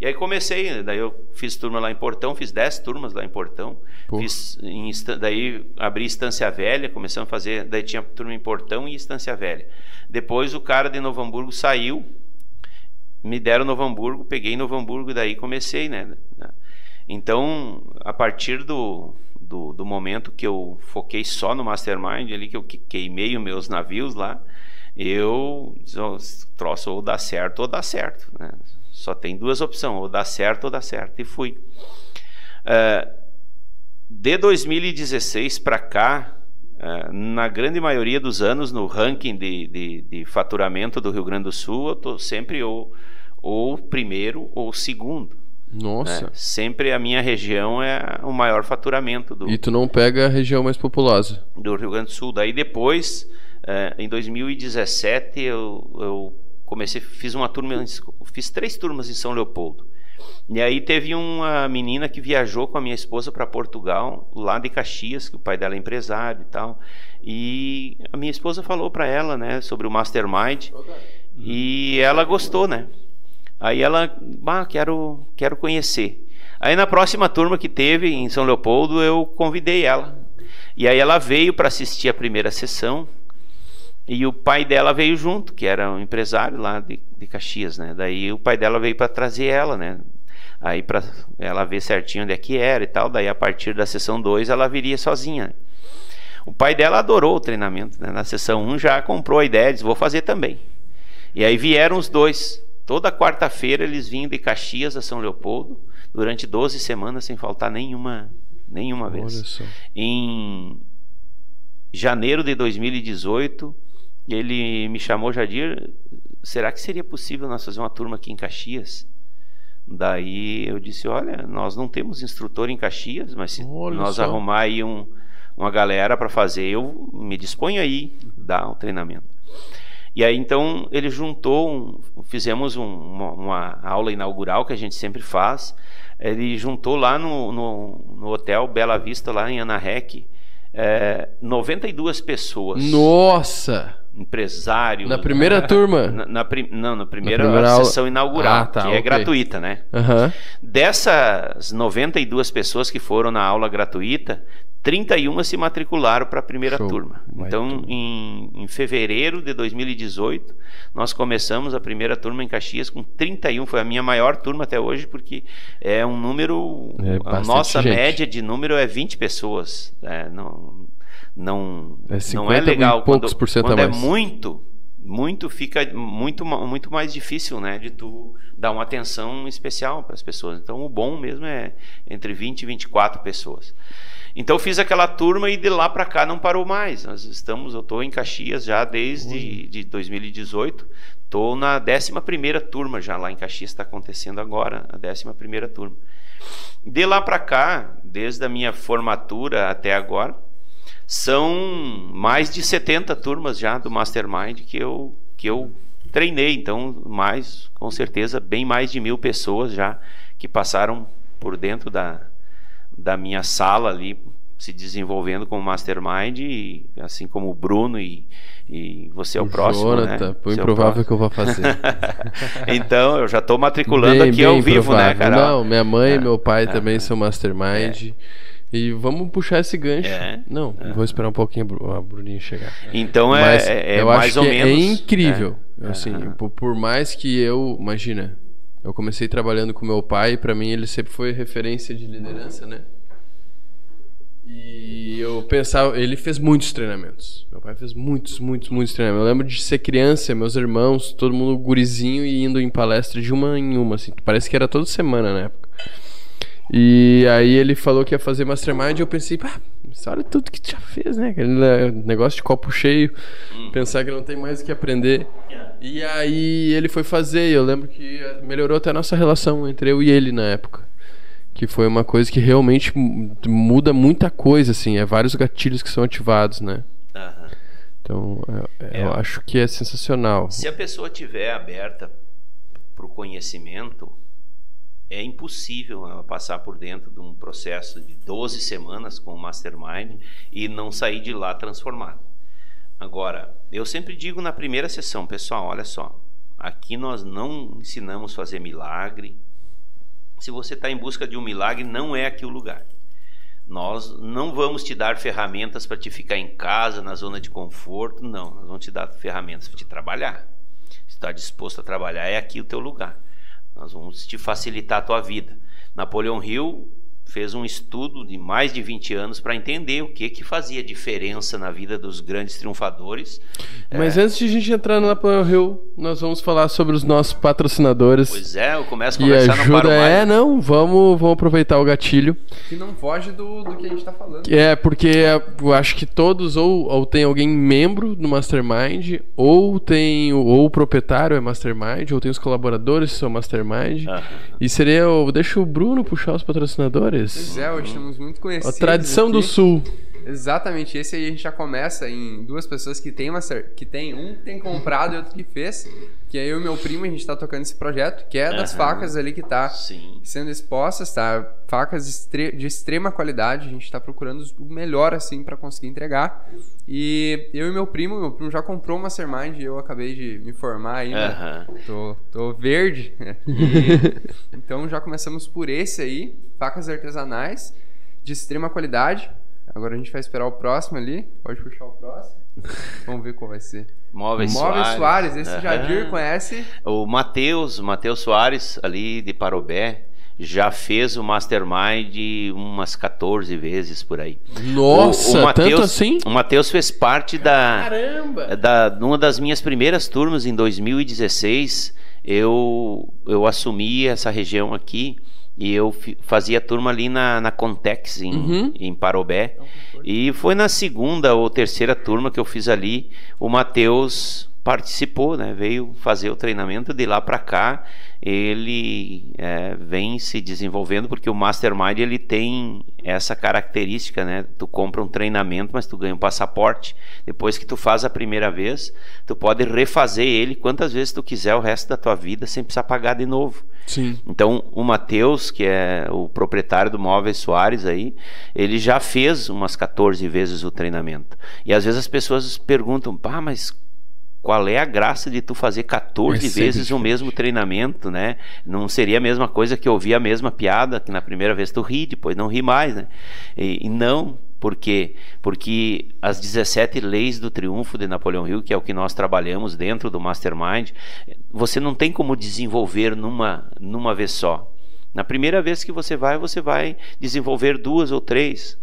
[SPEAKER 3] E aí comecei, daí eu fiz turma lá em Portão, fiz dez turmas lá em Portão, fiz em, daí abri Estância Velha, começamos a fazer, daí tinha turma em Portão e Estância Velha. Depois o cara de Novo Hamburgo saiu, me deram Novo Hamburgo, peguei Novo Hamburgo e daí comecei, né? Então, a partir do, do, do, momento que eu foquei só no Mastermind, ali que eu queimei os meus navios lá, eu troço ou dá certo ou dá certo. Né? Só tem duas opções, ou dá certo ou dá certo. E fui. Uh, de 2016 para cá, uh, na grande maioria dos anos, no ranking de, de, de faturamento do Rio Grande do Sul, eu estou sempre ou, ou primeiro ou segundo.
[SPEAKER 1] Nossa. Né?
[SPEAKER 3] Sempre a minha região é o maior faturamento do.
[SPEAKER 1] E tu não pega a região mais populosa?
[SPEAKER 3] Do Rio Grande do Sul. Daí depois, é, em 2017, eu, eu comecei, fiz uma turma, fiz três turmas em São Leopoldo. E aí teve uma menina que viajou com a minha esposa para Portugal, lá de Caxias, que o pai dela é empresário e tal. E a minha esposa falou para ela, né, sobre o Mastermind. E ela gostou, né? Aí ela, ah, quero, quero conhecer. Aí na próxima turma que teve em São Leopoldo, eu convidei ela. E aí ela veio para assistir a primeira sessão. E o pai dela veio junto, que era um empresário lá de, de Caxias, né? Daí o pai dela veio para trazer ela, né? Aí para ela ver certinho onde é que era e tal. Daí a partir da sessão 2 ela viria sozinha. O pai dela adorou o treinamento, né? Na sessão 1 um já comprou a ideia, disse, vou fazer também. E aí vieram os dois. Toda quarta-feira eles vinham de Caxias a São Leopoldo, durante 12 semanas sem faltar nenhuma, nenhuma vez. Em janeiro de 2018, ele me chamou, Jadir, será que seria possível nós fazer uma turma aqui em Caxias? Daí eu disse, olha, nós não temos instrutor em Caxias, mas se
[SPEAKER 1] Olha
[SPEAKER 3] nós
[SPEAKER 1] só.
[SPEAKER 3] arrumar aí um, uma galera para fazer, eu me disponho aí dar o treinamento. E aí então ele juntou, um- fizemos um- uma, uma aula inaugural que a gente sempre faz. Ele juntou lá no, no, no hotel Bela Vista, lá em Anarrec, é, 92 pessoas,
[SPEAKER 1] Nossa!
[SPEAKER 3] empresários.
[SPEAKER 1] Na primeira turma?
[SPEAKER 3] Na, na não, na primeira,
[SPEAKER 1] primeira aula.
[SPEAKER 3] sessão inaugural,
[SPEAKER 1] Ah, tá,
[SPEAKER 3] que é
[SPEAKER 1] ok.
[SPEAKER 3] gratuita, né?
[SPEAKER 1] Aham.
[SPEAKER 3] Dessas 92 pessoas que foram na aula gratuita, 31 se matricularam para a primeira
[SPEAKER 1] Show.
[SPEAKER 3] turma. Então, em, em fevereiro de 2018, nós começamos a primeira turma em Caxias com 31. Foi a minha maior turma até hoje, porque é um número.
[SPEAKER 1] É
[SPEAKER 3] a nossa
[SPEAKER 1] gente.
[SPEAKER 3] média de número é 20 pessoas. É, não, não,
[SPEAKER 1] É
[SPEAKER 3] não
[SPEAKER 1] 50
[SPEAKER 3] é legal. quando
[SPEAKER 1] por cento a
[SPEAKER 3] quando é muito, muito fica muito, muito mais difícil, né? De tu dar uma atenção especial para as pessoas. Então, o bom mesmo é entre 20 e 24 pessoas. Então, eu fiz aquela turma e de lá para cá não parou mais. Nós estamos, eu estou em Caxias já desde de 2018. Estou na 11 turma já lá em Caxias, está acontecendo agora a 11 turma. De lá para cá, desde a minha formatura até agora, são mais de 70 turmas já do Mastermind que eu, que eu treinei. Então, mais, com certeza, bem mais de mil pessoas já que passaram por dentro da, da minha sala ali, se desenvolvendo como Mastermind, e, assim como o Bruno e, e você é o, próximo.
[SPEAKER 1] Jonathan,
[SPEAKER 3] né?
[SPEAKER 1] pô,
[SPEAKER 3] é o
[SPEAKER 1] improvável
[SPEAKER 3] próximo.
[SPEAKER 1] que eu vou fazer.
[SPEAKER 3] então, eu já estou matriculando
[SPEAKER 1] Bem,
[SPEAKER 3] aqui ao
[SPEAKER 1] bem
[SPEAKER 3] vivo, né. Carol?
[SPEAKER 1] Não, minha mãe e
[SPEAKER 3] É,
[SPEAKER 1] meu pai
[SPEAKER 3] é,
[SPEAKER 1] também
[SPEAKER 3] é.
[SPEAKER 1] são mastermind. E vamos puxar esse gancho.
[SPEAKER 3] É,
[SPEAKER 1] Não, vou esperar um pouquinho a Bru- a Bruninha chegar.
[SPEAKER 3] Então é,
[SPEAKER 1] Mas
[SPEAKER 3] é- é
[SPEAKER 1] eu
[SPEAKER 3] mais
[SPEAKER 1] acho
[SPEAKER 3] ou
[SPEAKER 1] que
[SPEAKER 3] menos.
[SPEAKER 1] é incrível.
[SPEAKER 3] É.
[SPEAKER 1] Assim, por, por mais que eu, imagina, eu comecei trabalhando com meu pai, pra mim ele sempre foi referência de liderança, né? E eu pensava, ele fez muitos treinamentos. Meu pai fez muitos, muitos, muitos treinamentos. Eu lembro de ser criança, meus irmãos, todo mundo gurizinho e indo em palestra de uma em uma, assim. Parece que era toda semana na época. E aí ele falou que ia fazer mastermind e eu pensei, pá, isso olha tudo que tu já fez, né? Aquele né, negócio de copo cheio, pensar que não tem mais o que aprender. E aí ele foi fazer, e eu lembro que melhorou até a nossa relação entre eu e ele na época. Que foi uma coisa que realmente mu- muda muita coisa, assim, é vários gatilhos que são ativados, né?
[SPEAKER 3] Aham.
[SPEAKER 1] Então, é-
[SPEAKER 3] É.
[SPEAKER 1] eu acho que é sensacional.
[SPEAKER 3] Se a pessoa tiver aberta para o conhecimento, é impossível ela passar por dentro de um processo de 12 semanas com o Mastermind e não sair de lá transformado. Agora, eu sempre digo na primeira sessão, pessoal, olha só, aqui nós não ensinamos fazer milagre. Se você está em busca de um milagre, não é aqui o lugar. Nós não vamos te dar ferramentas para te ficar em casa, na zona de conforto, não. Nós vamos te dar ferramentas para te trabalhar. Se está disposto a trabalhar, é aqui o teu lugar. Nós vamos te facilitar a tua vida. Napoleão Hill fez um estudo de mais de 20 anos para entender o que que fazia diferença na vida dos grandes triunfadores.
[SPEAKER 1] Mas antes de a gente entrar no Napoleão Hill, nós vamos falar sobre os nossos patrocinadores.
[SPEAKER 3] Pois é, eu começo a conversar, não paro
[SPEAKER 1] ajuda,
[SPEAKER 3] mais.
[SPEAKER 1] é, não, vamos, vamos aproveitar o gatilho.
[SPEAKER 2] Que não foge do, do que a gente tá falando.
[SPEAKER 1] É, porque eu acho que todos ou, ou tem alguém membro no Mastermind, ou tem o- ou o proprietário é Mastermind, ou tem os colaboradores que são Mastermind.
[SPEAKER 3] Aham.
[SPEAKER 1] E seria o. Deixa o Bruno puxar os patrocinadores.
[SPEAKER 2] Pois é, hoje estamos muito
[SPEAKER 1] A
[SPEAKER 2] conhecidos.
[SPEAKER 1] tradição do
[SPEAKER 2] aqui.
[SPEAKER 1] Sul.
[SPEAKER 2] Exatamente, esse aí a gente já começa em duas pessoas que tem uma que tem um que tem comprado e outro que fez, que é eu e meu primo, a gente tá tocando esse projeto, que é das
[SPEAKER 3] Aham.
[SPEAKER 2] facas ali que tá
[SPEAKER 3] Sim.
[SPEAKER 2] sendo expostas, tá? Facas de extrema qualidade, a gente tá procurando o melhor assim para conseguir entregar. E eu e meu primo, meu primo já comprou uma Mastermind e eu acabei de me formar ainda.
[SPEAKER 3] Aham.
[SPEAKER 2] Tô, tô verde. E- então já começamos por esse aí, facas artesanais de extrema qualidade. Agora a gente vai esperar o próximo ali. Pode puxar o próximo. Vamos ver qual vai ser.
[SPEAKER 3] Móveis,
[SPEAKER 2] Móveis Soares, esse
[SPEAKER 3] Aham.
[SPEAKER 2] Jadir conhece.
[SPEAKER 3] O Matheus, Matheus Soares, ali de Parobé, já fez o Mastermind umas 14 vezes por aí.
[SPEAKER 1] Nossa,
[SPEAKER 3] o, o Mateus,
[SPEAKER 1] tanto assim?
[SPEAKER 3] O Matheus fez parte da,
[SPEAKER 1] Caramba!
[SPEAKER 3] da numa das minhas primeiras turmas em 2016. Eu eu assumi essa região aqui E eu fazia turma ali na, na Contex, em, uhum. em Parobé. E foi na segunda ou terceira turma que eu fiz ali. O Matheus participou, né? Veio fazer o treinamento de lá para cá. Ele é, vem se desenvolvendo porque o Mastermind ele tem essa característica, né? Tu compra um treinamento, mas tu ganha um passaporte. Depois que tu faz a primeira vez, tu pode refazer ele quantas vezes tu quiser o resto da tua vida sem precisar pagar de novo.
[SPEAKER 1] Sim.
[SPEAKER 3] Então, o Matheus, que é o proprietário do Móveis Soares aí, ele já fez umas 14 vezes o treinamento. E às vezes as pessoas perguntam: "Pá, mas qual é a graça de tu fazer 14 é vezes o mesmo treinamento, né? Não seria a mesma coisa que ouvir a mesma piada, que na primeira vez tu ri, depois não ri mais, né? E, e não, por quê? Porque as 17 leis do triunfo de Napoleão Hill, que é o que nós trabalhamos dentro do Mastermind, você não tem como desenvolver numa, numa vez só. Na primeira vez que você vai, você vai desenvolver duas ou três.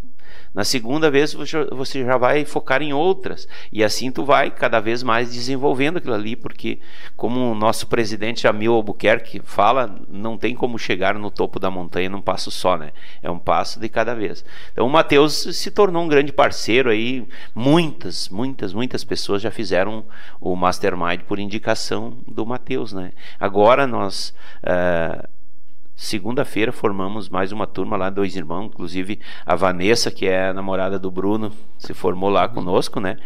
[SPEAKER 3] Na segunda vez você já vai focar em outras e assim tu vai cada vez mais desenvolvendo aquilo ali, porque como o nosso presidente Jamil Albuquerque fala, não tem como chegar no topo da montanha num passo só, né? É um passo de cada vez. Então o Mateus se tornou um grande parceiro aí, muitas, muitas, muitas pessoas já fizeram o Mastermind por indicação do Mateus, né? Agora nós uh, Segunda-feira formamos mais uma turma lá, dois irmãos, inclusive a Vanessa, que é a namorada do Bruno, se formou lá conosco, né?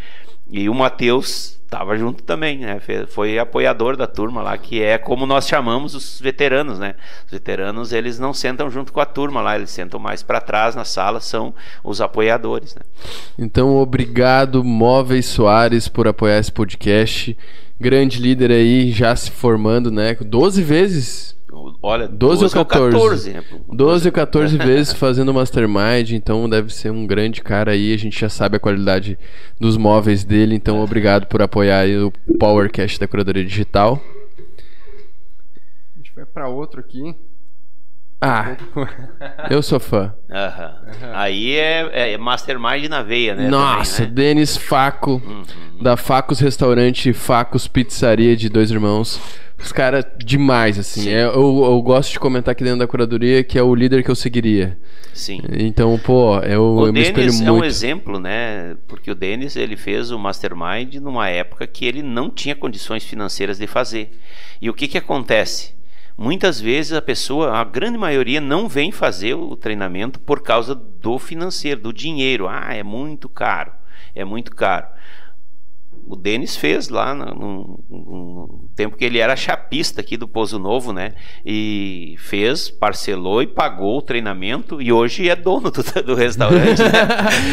[SPEAKER 3] E o Matheus estava junto também, né? Foi apoiador da turma lá, que é como nós chamamos os veteranos, né? Os veteranos, eles não sentam junto com a turma lá, eles sentam mais para trás na sala, são os apoiadores, né?
[SPEAKER 1] Então, obrigado Móveis Soares por apoiar esse podcast. Grande líder aí, já se formando, né? 12 vezes
[SPEAKER 3] Olha, 12, 12 ou 14. 14 né?
[SPEAKER 1] 12 ou 14 vezes fazendo mastermind, então deve ser um grande cara aí. A gente já sabe a qualidade dos móveis dele, então obrigado por apoiar o Powercast da Curadoria Digital.
[SPEAKER 2] A gente vai para outro aqui.
[SPEAKER 1] Ah, eu sou fã.
[SPEAKER 3] Uhum. Aí é, é, Mastermind na veia, né?
[SPEAKER 1] Nossa, também, né? Denis Faco, uhum. da Facos Restaurante Facos Pizzaria de Dois Irmãos. Os caras demais, assim. É, eu, eu, gosto de comentar aqui dentro da curadoria que é o líder que eu seguiria.
[SPEAKER 3] Sim.
[SPEAKER 1] Então, pô, eu, o eu me espelho muito. é
[SPEAKER 3] um exemplo, né? Porque o Denis, ele fez o Mastermind numa época que ele não tinha condições financeiras de fazer. E o que que acontece? Muitas vezes a pessoa, a grande maioria, não vem fazer o treinamento por causa do financeiro, do dinheiro. Ah, é muito caro. É muito caro o Denis fez lá no, no, tempo que ele era chapista aqui do Pouso Novo, né? E fez, parcelou e pagou o treinamento e hoje é dono do, do restaurante. Né?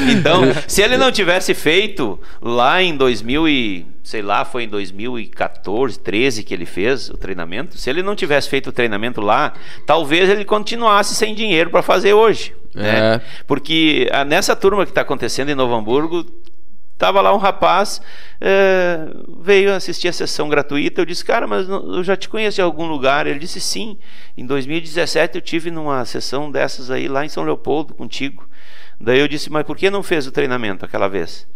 [SPEAKER 3] Então, se ele não tivesse feito lá em 2000 e sei lá, foi em 2014, 13 que ele fez o treinamento. Se ele não tivesse feito o treinamento lá, talvez ele continuasse sem dinheiro para fazer hoje. Né? É. Porque ah, nessa turma que está acontecendo em Novo Hamburgo, Tava lá um rapaz, é, veio assistir a sessão gratuita. Eu disse, cara, mas eu já te conheço de algum lugar. Ele disse, sim. Em 2017 eu tive numa sessão dessas aí lá em São Leopoldo contigo. Daí eu disse, mas por que não fez o treinamento aquela vez?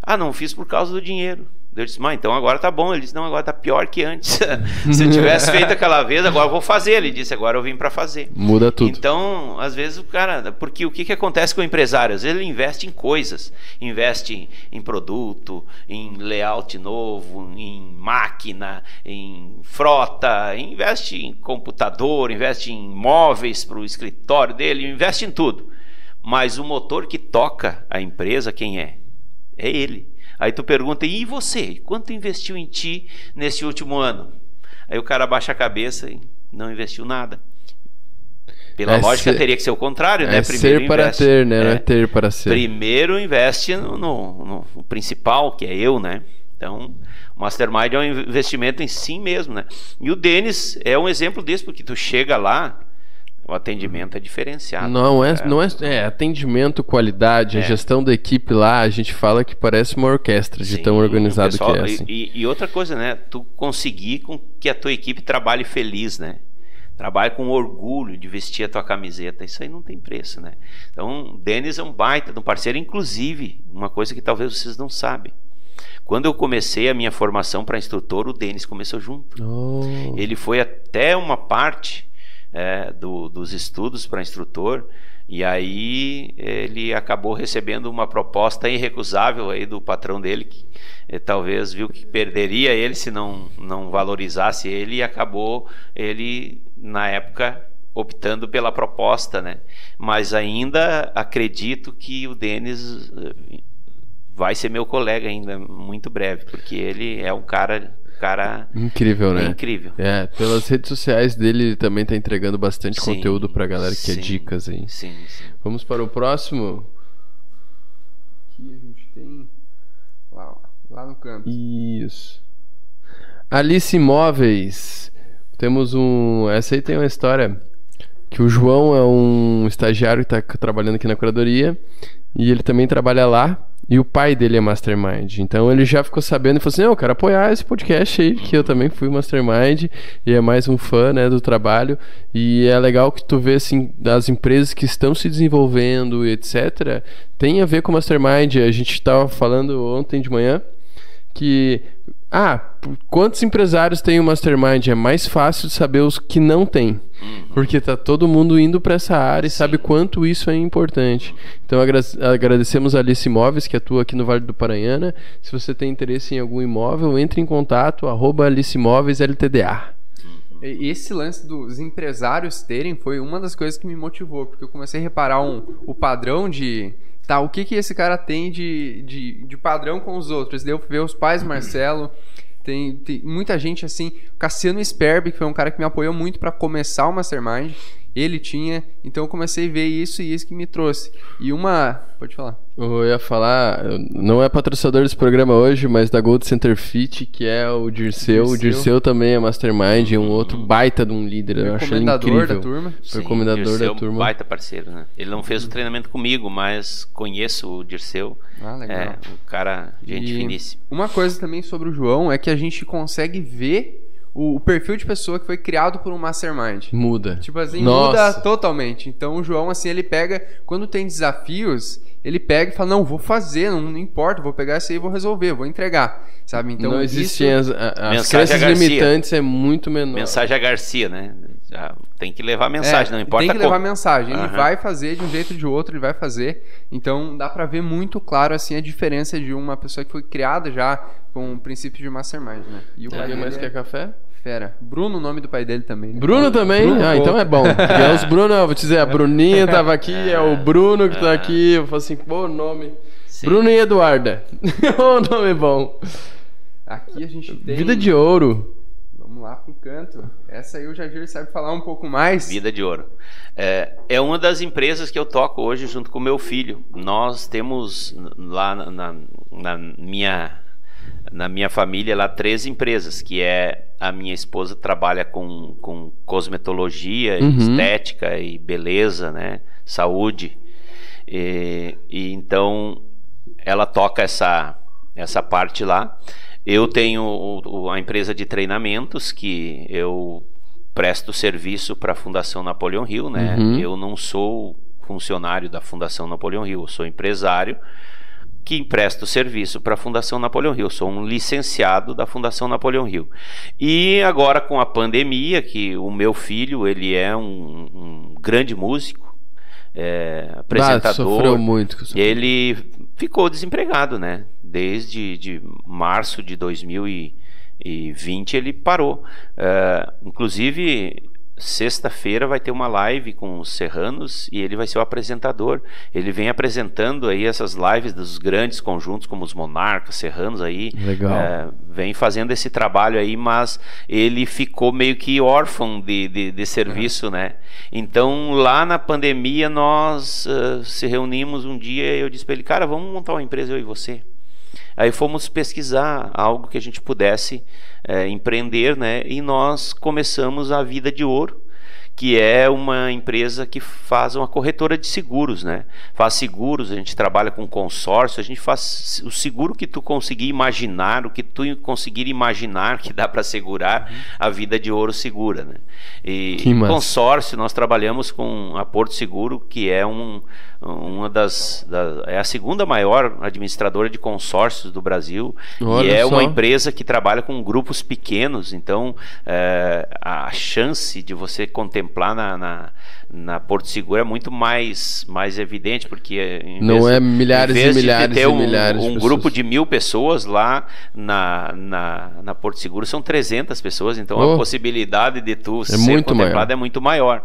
[SPEAKER 3] Ah, não fiz por causa do dinheiro. Eu disse, mãe, então agora tá bom. Ele disse, não, agora tá pior que antes. Se eu tivesse feito aquela vez, agora eu vou fazer. Ele disse, agora eu vim para fazer.
[SPEAKER 1] Muda tudo.
[SPEAKER 3] Então, às vezes o cara, porque o que, que acontece com o empresário? Às vezes ele investe em coisas, investe em, produto, em layout novo, em máquina, em frota, investe em computador, investe em móveis para o escritório dele, investe em tudo. Mas o motor que toca a empresa, quem é? É ele. Aí tu pergunta, e você? Quanto investiu em ti nesse último ano? Aí o cara baixa a cabeça e não investiu nada. Pela é lógica, ser, teria que ser o contrário, né?
[SPEAKER 1] é né? Primeiro ser para investe, ter, né? É, não é ter para ser.
[SPEAKER 3] Primeiro investe no, no, no, principal, que é eu, né? Então, o Mastermind é um investimento em si mesmo, né? E o Denis é um exemplo disso, porque tu chega lá, o atendimento é diferenciado.
[SPEAKER 1] Não é, é. não é, é atendimento, qualidade, é. a gestão da equipe lá, a gente fala que parece uma orquestra de Sim, tão organizado pessoal, que é. Assim.
[SPEAKER 3] E, e, outra coisa, né? Tu conseguir com que a tua equipe trabalhe feliz, né? Trabalhe com orgulho de vestir a tua camiseta. Isso aí não tem preço, né? Então, Denis é um baita de um parceiro, inclusive, uma coisa que talvez vocês não sabem. Quando eu comecei a minha formação para instrutor, o Denis começou junto. Oh. Ele foi até uma parte é, do, dos estudos para instrutor. E aí ele acabou recebendo uma proposta irrecusável aí do patrão dele, que eh, talvez viu que perderia ele se não, não valorizasse ele, e acabou ele, na época, optando pela proposta, né? Mas ainda acredito que o Denis eh, vai ser meu colega ainda muito breve, porque ele é um cara cara
[SPEAKER 1] incrível, né?
[SPEAKER 3] incrível.
[SPEAKER 1] É, pelas redes sociais dele ele também tá entregando bastante
[SPEAKER 3] Sim,
[SPEAKER 1] conteúdo pra galera que
[SPEAKER 3] sim,
[SPEAKER 1] é dicas aí.
[SPEAKER 3] Sim, sim.
[SPEAKER 1] Vamos para o próximo?
[SPEAKER 2] Aqui a gente tem. Lá, lá no canto.
[SPEAKER 1] Isso. Alice Imóveis. Temos um. Essa aí tem uma história. Que o João é um estagiário que está trabalhando aqui na curadoria. E ele também trabalha lá. E o pai dele é mastermind. Então ele já ficou sabendo e falou assim: Não, eu quero apoiar esse podcast aí, que eu também fui mastermind. E é mais um fã né, do trabalho. E é legal que tu vê assim, das empresas que estão se desenvolvendo, etc. Tem a ver com mastermind. A gente estava falando ontem de manhã que ah, quantos empresários tem o Mastermind? É mais fácil de saber os que não tem. Porque tá todo mundo indo para essa área e sabe quanto isso é importante. Então agra agradecemos a Alice Imóveis, que atua aqui no Vale do Paranhana. Se você tem interesse em algum imóvel, entre em contato, arroba Alice Imóveis LTDA.
[SPEAKER 2] E Esse lance dos empresários terem foi uma das coisas que me motivou, porque eu comecei a reparar um, o padrão de tá, o que que esse cara tem de, de, de padrão com os outros? Deu ver os pais Marcelo, tem, tem muita gente assim, Cassiano Sperby, que foi um cara que me apoiou muito para começar o Mastermind, ele tinha, então eu comecei a ver isso e isso que me trouxe. E uma, pode falar.
[SPEAKER 1] Eu ia falar, não é patrocinador desse programa hoje, mas da Gold Center Fit, que é o Dirceu. O Dirceu também é mastermind, é um outro baita de um líder. Eu achei
[SPEAKER 2] Recomendador
[SPEAKER 1] incrível.
[SPEAKER 2] da turma.
[SPEAKER 1] Foi
[SPEAKER 3] Sim,
[SPEAKER 1] comendador
[SPEAKER 3] Dirceu é
[SPEAKER 1] da
[SPEAKER 3] um
[SPEAKER 1] turma.
[SPEAKER 3] baita parceiro, né? Ele não fez o treinamento comigo, mas conheço o Dirceu.
[SPEAKER 2] Ah, legal.
[SPEAKER 3] É, um cara, gente
[SPEAKER 2] E
[SPEAKER 3] finíssima.
[SPEAKER 2] Uma coisa também sobre o João é que a gente consegue ver o, o perfil de pessoa que foi criado por um mastermind.
[SPEAKER 1] Muda.
[SPEAKER 2] Tipo assim,
[SPEAKER 1] Nossa.
[SPEAKER 2] muda totalmente. Então o João, assim, ele pega. Quando tem desafios, ele pega e fala: Não, vou fazer, não, não importa, vou pegar isso aí e vou resolver, vou entregar. Sabe? Então
[SPEAKER 1] não
[SPEAKER 2] isso-
[SPEAKER 1] existem as, a- as
[SPEAKER 3] Mensagem
[SPEAKER 1] crenças
[SPEAKER 3] a Garcia.
[SPEAKER 1] limitantes é muito menor.
[SPEAKER 3] Mensagem a Garcia, né? Já tem que levar mensagem,
[SPEAKER 2] É,
[SPEAKER 3] não importa
[SPEAKER 2] Tem que levar
[SPEAKER 3] como.
[SPEAKER 2] mensagem. Ele vai fazer de um jeito ou de outro, ele vai fazer. Então dá pra ver muito claro assim a diferença de uma pessoa que foi criada já com o princípio de mastermind, né? E o dele
[SPEAKER 1] mais
[SPEAKER 2] é
[SPEAKER 1] quer café?
[SPEAKER 2] Fera. Bruno, o nome do pai dele também.
[SPEAKER 1] Bruno também?
[SPEAKER 2] Bruno
[SPEAKER 1] ah, então é bom. É os Bruno, eu vou te dizer, a Bruninha tava aqui, é o Bruno que tá aqui. Eu falo assim, pô, nome.
[SPEAKER 3] Sim.
[SPEAKER 1] Bruno e Eduarda. o nome bom.
[SPEAKER 2] Aqui a gente tem.
[SPEAKER 1] Vida de ouro.
[SPEAKER 2] Vamos lá pro canto. Essa aí o Jair sabe falar um pouco mais.
[SPEAKER 3] Vida de ouro. É, é uma das empresas que eu toco hoje junto com meu filho. Nós temos lá na, na- na minha na minha família lá três empresas, que é a minha esposa trabalha com, com cosmetologia,
[SPEAKER 1] Uhum.
[SPEAKER 3] estética e beleza, né? Saúde. E, e então ela toca essa essa parte lá. Eu tenho a empresa de treinamentos que eu presto serviço para a Fundação Napoleão Hill, né?
[SPEAKER 1] Uhum.
[SPEAKER 3] Eu não sou funcionário da Fundação Napoleão Hill, eu sou empresário que empresta o serviço para a Fundação Napoleão Hill. Sou um licenciado da Fundação Napoleão Hill. E agora com a pandemia, que o meu filho ele é um, um grande músico, é,
[SPEAKER 1] Ah,
[SPEAKER 3] apresentador.
[SPEAKER 1] sofreu muito. com isso.
[SPEAKER 3] Ele ficou desempregado, né? Desde de março de 2020 ele parou. É, inclusive, sexta-feira vai ter uma live com os Serranos e ele vai ser o apresentador. Ele vem apresentando aí essas lives dos grandes conjuntos como os Monarcas, Serranos aí.
[SPEAKER 1] Legal.
[SPEAKER 3] É, vem fazendo esse trabalho aí, mas ele ficou meio que órfão de, de, de serviço, né? Então, lá na pandemia, nós eh, se reunimos um dia e eu disse para ele, cara, vamos montar uma empresa, eu e você. Aí fomos pesquisar algo que a gente pudesse eh, empreender, né? E nós começamos a Vida de Ouro, que é uma empresa que faz uma corretora de seguros, né? Faz seguros, a gente trabalha com consórcio, a gente faz o seguro que tu conseguir imaginar, o que tu conseguir imaginar que dá para segurar, a Vida de Ouro segura, né? E consórcio, nós trabalhamos com a Porto Seguro, que é um, uma das, das, é a segunda maior administradora de consórcios do Brasil
[SPEAKER 1] Olha
[SPEAKER 3] e é
[SPEAKER 1] só.
[SPEAKER 3] uma empresa que trabalha com grupos pequenos. Então é, a chance de você contemplar na, na, na Porto Seguro é muito mais mais evidente porque em
[SPEAKER 1] Não
[SPEAKER 3] vez-
[SPEAKER 1] é milhares e
[SPEAKER 3] vez de
[SPEAKER 1] milhares
[SPEAKER 3] ter um,
[SPEAKER 1] milhares
[SPEAKER 3] um
[SPEAKER 1] pessoas.
[SPEAKER 3] grupo de mil pessoas lá na, na, na Porto Seguro são 300 pessoas, então
[SPEAKER 1] Oh.
[SPEAKER 3] a possibilidade de tu ser
[SPEAKER 1] muito
[SPEAKER 3] contemplado
[SPEAKER 1] maior.
[SPEAKER 3] é muito maior.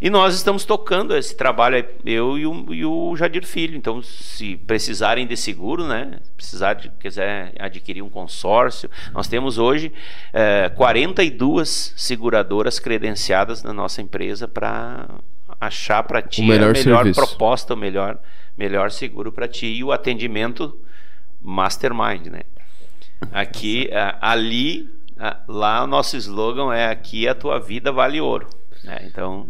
[SPEAKER 3] E nós estamos tocando esse trabalho, eu e o, e o Jadir Filho. Então, se precisarem de seguro, né? Precisar de, quiser adquirir um consórcio, nós temos hoje eh, 42 seguradoras credenciadas na nossa empresa para achar para ti
[SPEAKER 1] melhor
[SPEAKER 3] a melhor
[SPEAKER 1] serviço.
[SPEAKER 3] proposta, o melhor, melhor seguro para ti e o atendimento mastermind, né? Aqui, ali, lá o nosso slogan é aqui a tua vida vale ouro. né? Então,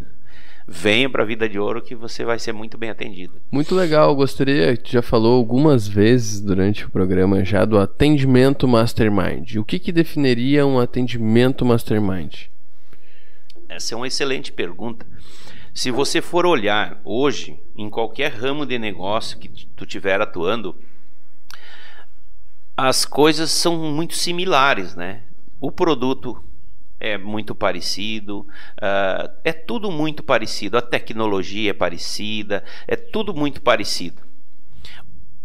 [SPEAKER 3] venha para a vida de ouro que você vai ser muito bem atendido.
[SPEAKER 1] Muito legal, gostaria, tu já falou algumas vezes durante o programa já do atendimento mastermind. O que que definiria um atendimento mastermind?
[SPEAKER 3] Essa é uma excelente pergunta. Se você for olhar hoje em qualquer ramo de negócio que tu estiver atuando, as coisas são muito similares, né? O produto é muito parecido, ah, é tudo muito parecido, a tecnologia é parecida, é tudo muito parecido.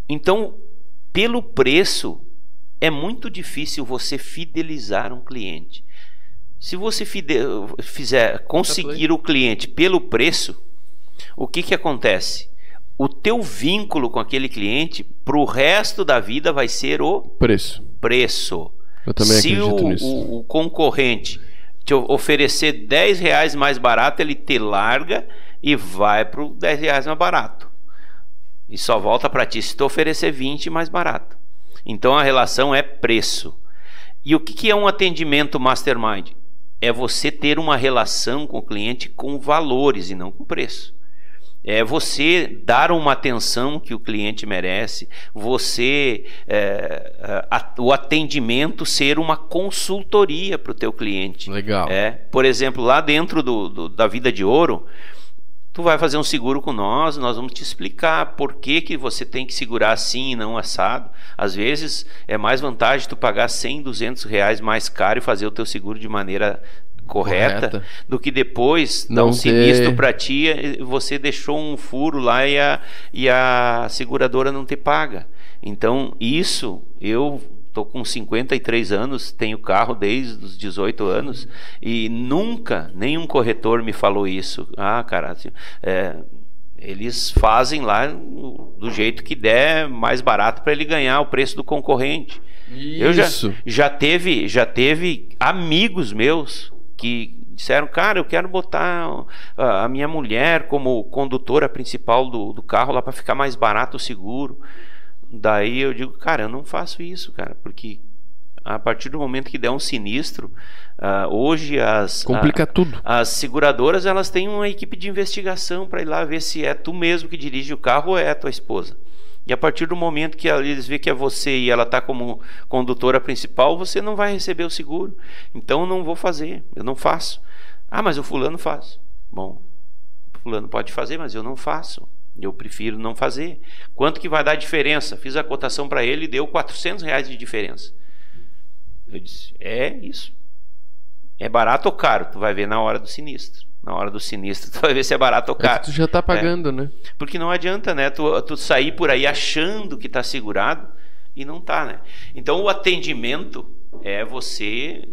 [SPEAKER 3] Então, pelo preço, é muito difícil você fidelizar um cliente. Se você fizer conseguir o cliente pelo preço, o que, que acontece? O teu vínculo com aquele cliente para o resto da vida vai ser o
[SPEAKER 1] Preço.
[SPEAKER 3] preço.
[SPEAKER 1] Eu também
[SPEAKER 3] Se
[SPEAKER 1] acredito
[SPEAKER 3] o,
[SPEAKER 1] nisso.
[SPEAKER 3] o- o concorrente te oferecer 10 reais mais barato, ele te larga e vai para o 10 reais mais barato. E só volta para ti se tu oferecer 20 mais barato. Então a relação é preço. E o que, que é um atendimento mastermind? É você ter uma relação com o cliente com valores e não com preço. É você dar uma atenção que o cliente merece, você é, a- o atendimento ser uma consultoria para o teu cliente.
[SPEAKER 1] Legal.
[SPEAKER 3] É, por exemplo, lá dentro do, do- da vida de ouro, tu vai fazer um seguro com nós, nós vamos te explicar por que, que você tem que segurar assim e não assado. Às vezes é mais vantagem tu pagar 100, 200 reais mais caro e fazer o teu seguro de maneira correta,
[SPEAKER 1] Correta.
[SPEAKER 3] do que depois dar
[SPEAKER 1] Não
[SPEAKER 3] um sinistro
[SPEAKER 1] ter-
[SPEAKER 3] para ti, e você deixou um furo lá e a, e a seguradora não te paga. Então, isso eu tô com 53 anos, tenho carro desde os 18 anos e nunca nenhum corretor me falou isso. Ah, cara, assim, é, eles fazem lá do jeito que der mais barato para ele ganhar o preço do concorrente. Eu já,
[SPEAKER 1] Isso.
[SPEAKER 3] já teve já teve amigos meus que disseram, cara, eu quero botar a, a minha mulher como condutora principal do, do carro lá para ficar mais barato o seguro. Daí eu digo, cara, eu não faço isso, cara, porque a partir do momento que der um sinistro, ah, hoje as
[SPEAKER 1] Complica
[SPEAKER 3] a-
[SPEAKER 1] tudo.
[SPEAKER 3] as seguradoras elas têm uma equipe de investigação para ir lá ver se é tu mesmo que dirige o carro ou é a tua esposa. E a partir do momento que eles vê que é você e ela está como condutora principal, você não vai receber o seguro. Então não vou fazer, eu não faço. Ah, mas o fulano faz. Bom, o fulano pode fazer, mas eu não faço. Eu prefiro não fazer. Quanto que vai dar diferença? Fiz a cotação para ele e deu 400 reais de diferença. Eu disse, é isso. É barato ou caro? Tu vai ver na hora do sinistro. Na hora do sinistro, tu vai ver se é barato ou
[SPEAKER 1] É
[SPEAKER 3] caro.
[SPEAKER 1] que tu já tá pagando, né?
[SPEAKER 3] Porque não adianta, né? Tu, tu sair por aí achando que está segurado e não tá, né? Então o atendimento é você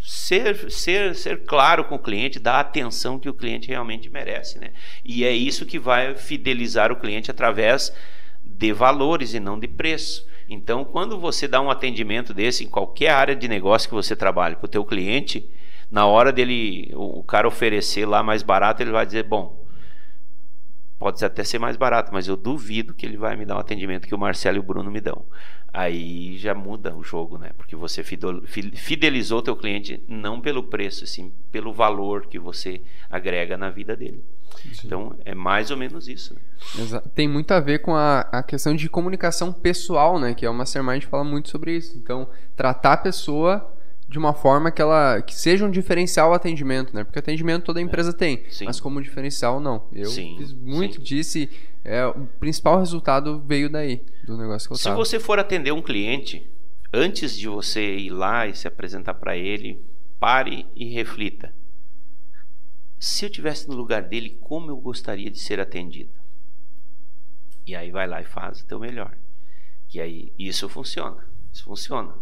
[SPEAKER 3] ser, ser, ser claro com o cliente, dar a atenção que o cliente realmente merece, né? E é isso que vai fidelizar o cliente através de valores e não de preço. Então, quando você dá um atendimento desse em qualquer área de negócio que você trabalhe para o teu cliente, na hora dele o cara oferecer lá mais barato, ele vai dizer, bom, pode até ser mais barato, mas eu duvido que ele vai me dar um atendimento que o Marcelo e o Bruno me dão. Aí já muda o jogo, né? Porque você fidel- fi- fidelizou teu cliente não pelo preço, sim pelo valor que você agrega na vida dele. Então é mais ou menos isso. Né?
[SPEAKER 2] Tem muito a ver com a, a questão de comunicação pessoal, né? Que é o Mastermind fala muito sobre isso. Então, tratar a pessoa de uma forma que ela que seja um diferencial ao atendimento, né? Porque atendimento toda empresa tem,
[SPEAKER 3] Sim.
[SPEAKER 2] mas como diferencial não. Eu
[SPEAKER 3] Sim,
[SPEAKER 2] fiz muito
[SPEAKER 3] sim.
[SPEAKER 2] disso e é, o principal resultado veio daí, do negócio que eu
[SPEAKER 3] Se
[SPEAKER 2] tava.
[SPEAKER 3] você for atender um cliente, antes de você ir lá e se apresentar para ele, pare e reflita. Se eu tivesse no lugar dele, como eu gostaria de ser atendido? E aí vai lá e faz o teu melhor. Que aí isso funciona. Isso funciona.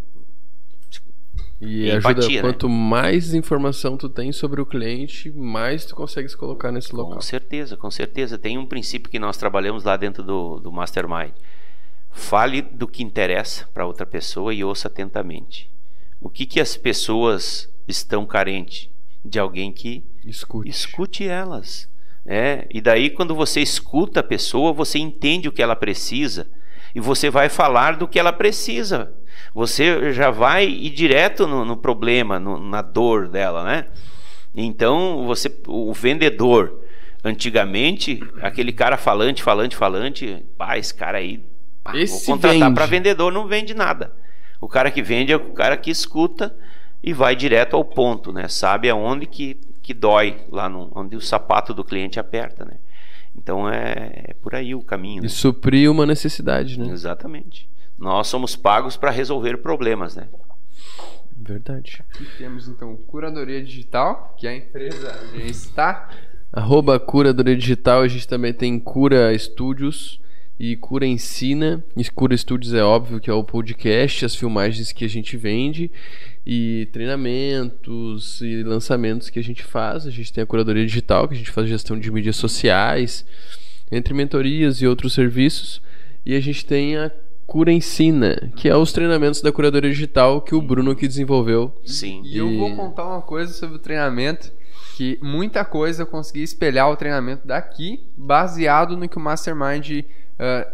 [SPEAKER 1] E
[SPEAKER 3] E
[SPEAKER 1] ajuda,
[SPEAKER 3] empatia, né?
[SPEAKER 1] quanto mais informação tu tem sobre o cliente, mais tu consegue se colocar nesse local.
[SPEAKER 3] Com certeza, com certeza. Tem um princípio que nós trabalhamos lá dentro do, do Mastermind. Fale do que interessa para outra pessoa e ouça atentamente. O que, que as pessoas estão carentes? De alguém que
[SPEAKER 1] Escute.
[SPEAKER 3] escute elas. É, e daí, quando você escuta a pessoa, você entende o que ela precisa e você vai falar do que ela precisa. Você já vai ir direto no, no problema, no- na dor dela, né? Então, você, o vendedor, antigamente, aquele cara falante, falante, falante, pá, esse cara aí, pá, vou
[SPEAKER 1] Esse
[SPEAKER 3] contratar
[SPEAKER 1] vende.
[SPEAKER 3] para vendedor, não vende nada. O cara que vende é o cara que escuta e vai direto ao ponto, né? Sabe aonde que, que dói, lá no, onde o sapato do cliente aperta, né? Então é, é por aí o caminho. né?
[SPEAKER 1] E suprir uma necessidade, né?
[SPEAKER 3] Exatamente. Nós somos pagos para resolver problemas, né?
[SPEAKER 1] Verdade.
[SPEAKER 2] Aqui temos então Curadoria Digital, que é a empresa onde a gente está.
[SPEAKER 1] Arroba Curadoria Digital, a gente também tem Cura Estúdios e Cura Ensina. E Cura Estúdios é óbvio que é o podcast, as filmagens que a gente vende e treinamentos e lançamentos que a gente faz. A gente tem a Curadoria Digital, que a gente faz gestão de mídias sociais, entre mentorias e outros serviços. E a gente tem a Cura Ensina, que é os treinamentos da Curadoria Digital que o Bruno que desenvolveu.
[SPEAKER 3] Sim.
[SPEAKER 2] E eu
[SPEAKER 1] E-
[SPEAKER 2] vou contar uma coisa sobre o treinamento, que muita coisa eu consegui espelhar o treinamento daqui, baseado no que o Mastermind ah,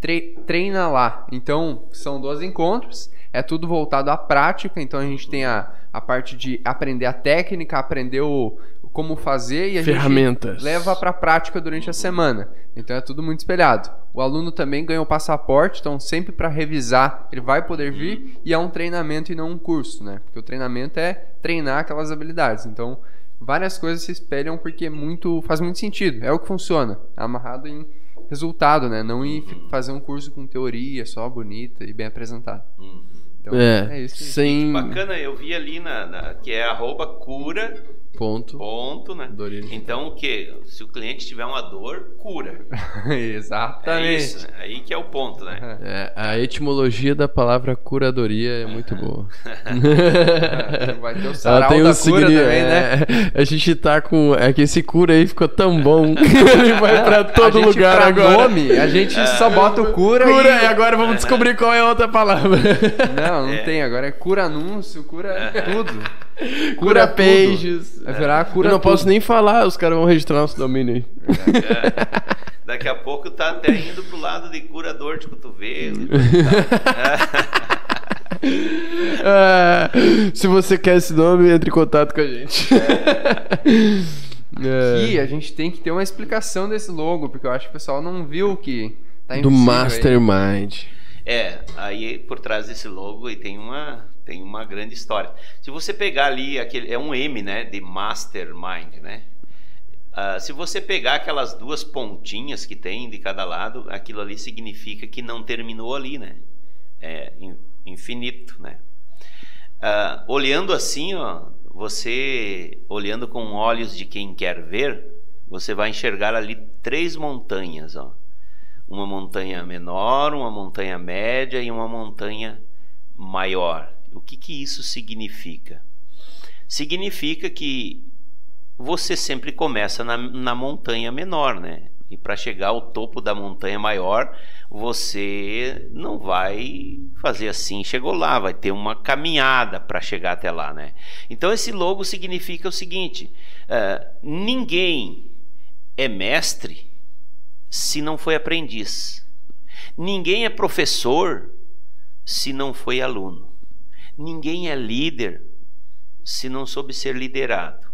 [SPEAKER 2] tre- treina lá. Então, são dois encontros, é tudo voltado à prática, então a gente tem a, a parte de aprender a técnica, aprender o, como fazer e a
[SPEAKER 1] Ferramentas.
[SPEAKER 2] gente leva para a prática durante a semana. Então é tudo muito espelhado. O aluno também ganha o passaporte, então sempre para revisar ele vai poder vir e é um treinamento e não um curso, né? Porque o treinamento é treinar aquelas habilidades. Então várias coisas se espelham porque é muito faz muito sentido. É o que funciona, amarrado em resultado, né? Não em fi- fazer um curso com teoria só bonita e bem apresentada. Então
[SPEAKER 1] É,
[SPEAKER 2] é isso.
[SPEAKER 1] sem
[SPEAKER 3] Bacana, eu vi ali na, na- que é arroba cura,
[SPEAKER 1] ponto.
[SPEAKER 3] ponto, né? Então o que? Se o cliente tiver uma dor, cura. É
[SPEAKER 2] Exatamente.
[SPEAKER 3] isso, né? Aí que é o ponto, né?
[SPEAKER 1] É, a etimologia da palavra curadoria é muito boa.
[SPEAKER 2] Vai ter o
[SPEAKER 1] Ela
[SPEAKER 2] sarau
[SPEAKER 1] tem
[SPEAKER 2] da
[SPEAKER 1] um
[SPEAKER 2] cura
[SPEAKER 1] signi-
[SPEAKER 2] também, né?
[SPEAKER 1] é, a gente tá com. É que esse cura aí ficou tão bom que ele vai pra todo lugar
[SPEAKER 2] pra
[SPEAKER 1] agora.
[SPEAKER 2] nome, a gente só bota o cura,
[SPEAKER 1] Cura,
[SPEAKER 2] e...
[SPEAKER 1] e agora vamos descobrir qual é a outra palavra.
[SPEAKER 2] Não, não
[SPEAKER 3] É.
[SPEAKER 2] tem. Agora é cura anúncio, cura tudo.
[SPEAKER 1] Cura
[SPEAKER 2] tudo.
[SPEAKER 1] pages.
[SPEAKER 2] Vai virar cura
[SPEAKER 1] Eu não posso
[SPEAKER 2] tudo.
[SPEAKER 1] nem falar, os caras vão registrar nosso domínio aí.
[SPEAKER 3] Daqui a pouco tá até indo pro lado de curador de cotovelo.
[SPEAKER 1] Ah, se você quer esse nome, entre em contato com a gente. É.
[SPEAKER 2] Aqui a gente tem que ter uma explicação desse logo, porque eu acho que o pessoal não viu que tá
[SPEAKER 1] Do
[SPEAKER 2] invisível aí.
[SPEAKER 1] Mastermind.
[SPEAKER 3] É, aí por trás desse logo aí tem uma, tem uma grande história. Se você pegar ali, aquele, é um M, né, de Mastermind, né? Ah, se você pegar aquelas duas pontinhas que tem de cada lado, aquilo ali significa que não terminou ali, né? É in- infinito, né? Ah, olhando assim, ó, você olhando com olhos de quem quer ver, você vai enxergar ali três montanhas, ó uma montanha menor, uma montanha média e uma montanha maior. O que, que isso significa? Significa que você sempre começa na, na montanha menor, né? E para chegar ao topo da montanha maior, você não vai fazer assim, chegou lá, vai ter uma caminhada para chegar até lá, né? Então esse logo significa o seguinte: eh, ninguém é mestre se não foi aprendiz. Ninguém é professor se não foi aluno. Ninguém é líder se não soube ser liderado.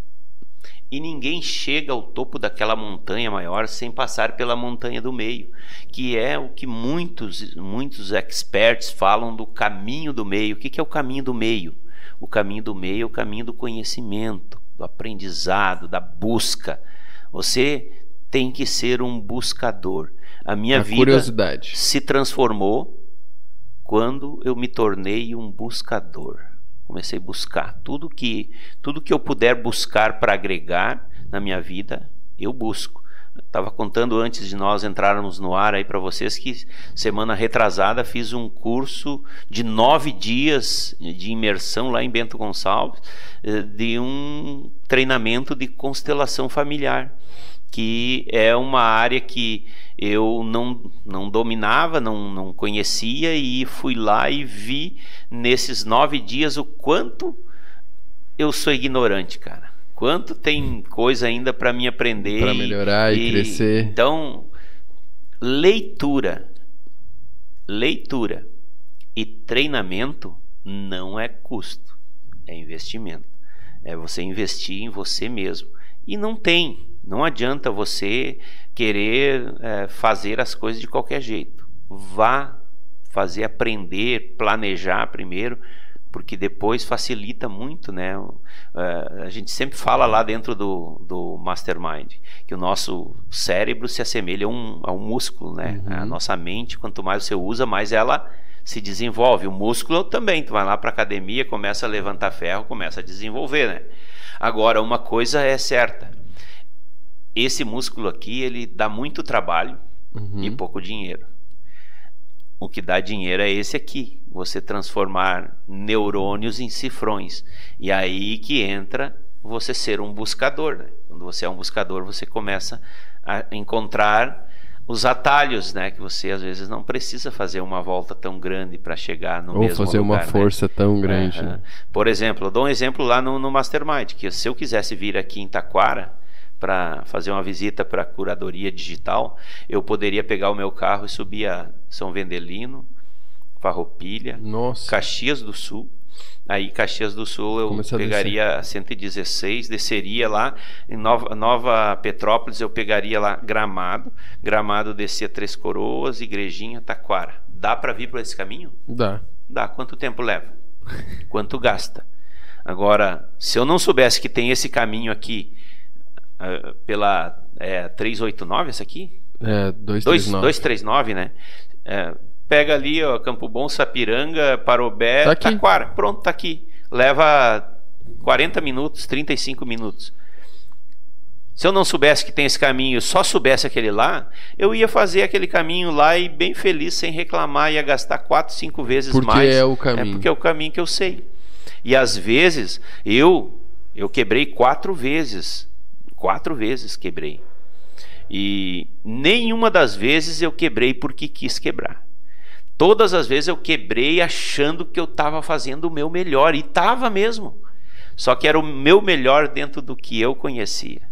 [SPEAKER 3] E ninguém chega ao topo daquela montanha maior sem passar pela montanha do meio, que é o que muitos, muitos experts falam do caminho do meio. O que que é o caminho do meio? O caminho do meio é o caminho do conhecimento, do aprendizado, da busca. Você tem que ser um buscador. A minha
[SPEAKER 1] A
[SPEAKER 3] vida se transformou quando eu me tornei um buscador. Comecei a buscar tudo que tudo que eu puder buscar para agregar na minha vida, eu busco. Estava contando antes de nós entrarmos no ar aí para vocês que semana retrasada fiz um curso de nove dias de imersão lá em Bento Gonçalves eh, de um treinamento de constelação familiar que é uma área que eu não, não dominava, não, não conhecia e fui lá e vi nesses nove dias o quanto eu sou ignorante, cara. Quanto tem coisa ainda para me aprender.
[SPEAKER 1] Pra melhorar e crescer.
[SPEAKER 3] Então, leitura, leitura e treinamento não é custo, é investimento. É você investir em você mesmo. E não tem, não adianta você querer é, fazer as coisas de qualquer jeito. Vá fazer aprender, planejar primeiro, porque depois facilita muito, né? Uh, a gente sempre fala lá dentro do, do Mastermind que o nosso cérebro se assemelha a um, a um músculo, né?
[SPEAKER 1] Uhum.
[SPEAKER 3] A nossa mente, quanto mais você usa, mais ela se desenvolve. O músculo também, tu vai lá para academia, começa a levantar ferro, começa a desenvolver, né? Agora, uma coisa é certa, esse músculo aqui, ele dá muito trabalho
[SPEAKER 1] Uhum.
[SPEAKER 3] e pouco dinheiro. O que dá dinheiro é esse aqui, você transformar neurônios em cifrões. E aí que entra você ser um buscador. Né? Quando você é um buscador, você começa a encontrar os atalhos, né? Que você às vezes não precisa fazer uma volta tão grande para chegar no
[SPEAKER 1] Ou
[SPEAKER 3] mesmo
[SPEAKER 1] fazer uma
[SPEAKER 3] né?
[SPEAKER 1] força tão grande.
[SPEAKER 3] Aham.
[SPEAKER 1] né?
[SPEAKER 3] Por exemplo, eu dou um exemplo lá no, no Mastermind, que se eu quisesse vir aqui em Taquara para fazer uma visita para a curadoria digital, eu poderia pegar o meu carro e subir a São Vendelino, Farroupilha,
[SPEAKER 1] Nossa.
[SPEAKER 3] Caxias do Sul. Aí Caxias do Sul eu pegaria a 116, desceria lá em Nova, Nova Petrópolis eu pegaria lá Gramado, Gramado descia Três Coroas, Igrejinha, Taquara. Dá para vir por esse caminho?
[SPEAKER 1] Dá.
[SPEAKER 3] Dá. Quanto tempo leva? Quanto gasta? Agora, se eu não soubesse que tem esse caminho aqui ah, pela é, 389, essa aqui?
[SPEAKER 1] É, 239.
[SPEAKER 3] 239, né? É, pega ali, ó, Campo Bom, Sapiranga, Parobé,
[SPEAKER 1] Tá.
[SPEAKER 3] Taquara. Pronto, tá aqui. Leva 40 minutos, 35 minutos. Se eu não soubesse que tem esse caminho, só soubesse aquele lá, eu ia fazer aquele caminho lá e bem feliz, sem reclamar, ia gastar 4, 5 vezes
[SPEAKER 1] Porque
[SPEAKER 3] mais.
[SPEAKER 1] é o caminho.
[SPEAKER 3] É porque é o caminho que eu sei. E às vezes, eu eu quebrei quatro vezes. Quatro vezes quebrei. E nenhuma das vezes eu quebrei porque quis quebrar. Todas as vezes eu quebrei achando que eu estava fazendo o meu melhor. E estava mesmo. Só que era o meu melhor dentro do que eu conhecia.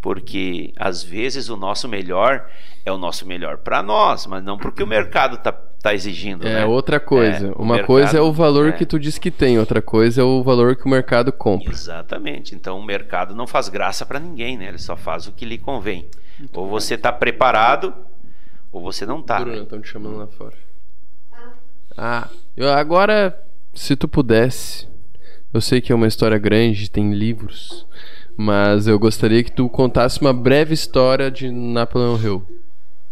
[SPEAKER 3] Porque às vezes o nosso melhor é o nosso melhor para nós, mas não porque o mercado está tá exigindo.
[SPEAKER 1] É
[SPEAKER 3] né?
[SPEAKER 1] outra coisa.
[SPEAKER 3] É,
[SPEAKER 1] Uma
[SPEAKER 3] mercado-
[SPEAKER 1] coisa é o valor
[SPEAKER 3] é.
[SPEAKER 1] que tu diz que tem, outra coisa é o valor que o mercado compra.
[SPEAKER 3] Exatamente. Então o mercado não faz graça para ninguém, né? Ele só faz o que lhe convém. Ou você está preparado, ou você não está.
[SPEAKER 1] Bruna, estão te chamando lá fora. Ah, eu, agora, se tu pudesse, eu sei que é uma história grande, tem livros, mas eu gostaria que tu contasse uma breve história de Napoleon Hill.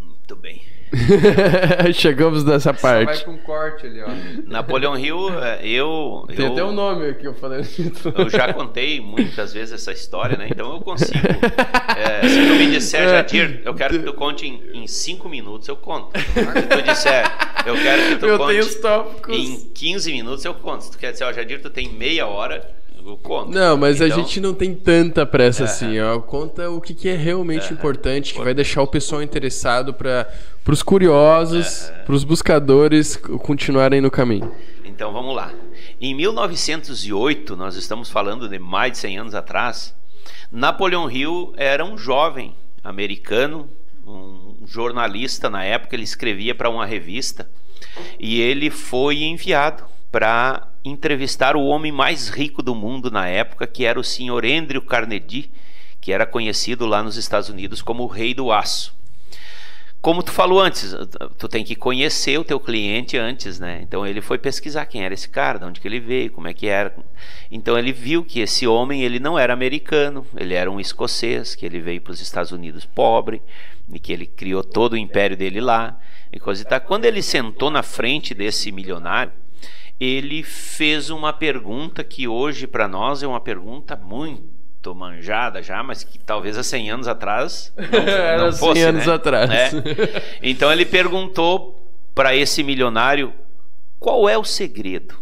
[SPEAKER 3] Muito bem.
[SPEAKER 1] Chegamos nessa
[SPEAKER 2] Só vai
[SPEAKER 1] parte.
[SPEAKER 2] com corte ali, ó.
[SPEAKER 3] Napoleão Hill, é, eu,
[SPEAKER 1] Tem
[SPEAKER 3] eu,
[SPEAKER 1] até um nome aqui, eu falei.
[SPEAKER 3] eu já contei muitas vezes essa história, né? Então eu consigo. É, se tu me disser, Jadir, eu quero que tu conte em, em cinco minutos, eu conto. Se tu disser, eu quero que tu
[SPEAKER 1] Eu
[SPEAKER 3] conte
[SPEAKER 1] tenho os tópicos.
[SPEAKER 3] em 15 minutos, eu conto. Se tu quer dizer, ó, Jadir, tu tem meia hora, eu conto.
[SPEAKER 1] Não, mas a
[SPEAKER 3] Então,
[SPEAKER 1] gente não tem tanta pressa
[SPEAKER 3] É.
[SPEAKER 1] assim, ó. Conta o que, que é realmente importante, que vai deixar o pessoal interessado para os curiosos, para os buscadores continuarem no caminho.
[SPEAKER 3] Então vamos lá. Em 1908, nós estamos falando de mais de 100 anos atrás, Napoleão Hill era um jovem americano, um jornalista na época, ele escrevia para uma revista e ele foi enviado para entrevistar o homem mais rico do mundo na época, que era o senhor Andrew Carnegie, que era conhecido lá nos Estados Unidos como o rei do aço como tu falou antes, tu tem que conhecer o teu cliente antes, né? Então ele foi pesquisar quem era esse cara, de onde que ele veio, como é que era. Então ele viu que esse homem ele não era americano, ele era um escocês, que ele veio para os Estados Unidos pobre e que ele criou todo o império dele lá e coisa e tal. Quando ele sentou na frente desse milionário, ele fez uma pergunta que hoje para nós é uma pergunta muito manjada já, mas que talvez há 100 anos atrás não, não fosse,
[SPEAKER 1] 100 anos
[SPEAKER 3] né?
[SPEAKER 1] atrás.
[SPEAKER 3] É. Então ele perguntou para esse milionário qual é o segredo.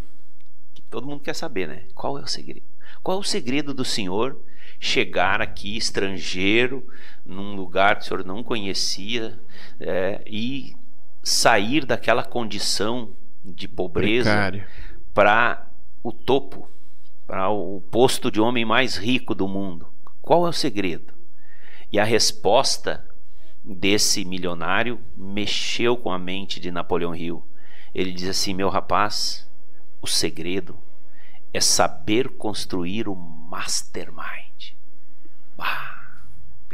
[SPEAKER 3] Todo mundo quer saber, né? Qual é o segredo? Qual é o segredo do senhor chegar aqui estrangeiro num lugar que o senhor não conhecia é, e sair daquela condição de pobreza para o topo, para o posto de homem mais rico do mundo. Qual é o segredo? E a resposta desse milionário mexeu com a mente de Napoleão Hill. Ele diz assim: meu rapaz, o segredo é saber construir o mastermind. Bah,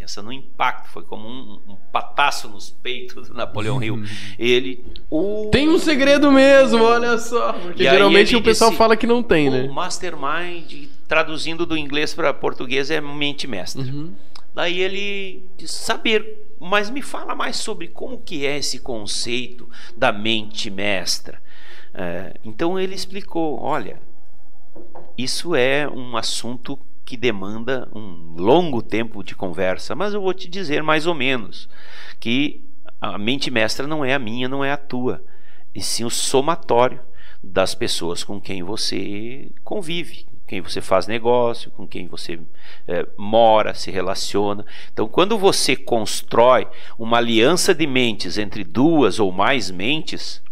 [SPEAKER 3] pensa no impacto, foi como um, um pataço nos peitos do Napoleão Hill. Ele. O...
[SPEAKER 1] Tem um segredo mesmo, olha só. Porque geralmente o pessoal
[SPEAKER 3] disse,
[SPEAKER 1] fala que não tem, né?
[SPEAKER 3] O mastermind, traduzindo do inglês para português, é mente mestra. Uhum. Daí ele diz, saber, mas me fala mais sobre como que é esse conceito da mente mestra. É, então ele explicou, olha, isso é um assunto que demanda um longo tempo de conversa, mas eu vou te dizer mais ou menos que a mente mestra não é a minha, não é a tua, e sim o somatório das pessoas com quem você convive, com quem você faz negócio, com quem você é, mora, se relaciona. Então, quando você constrói uma aliança de mentes entre duas ou mais mentes,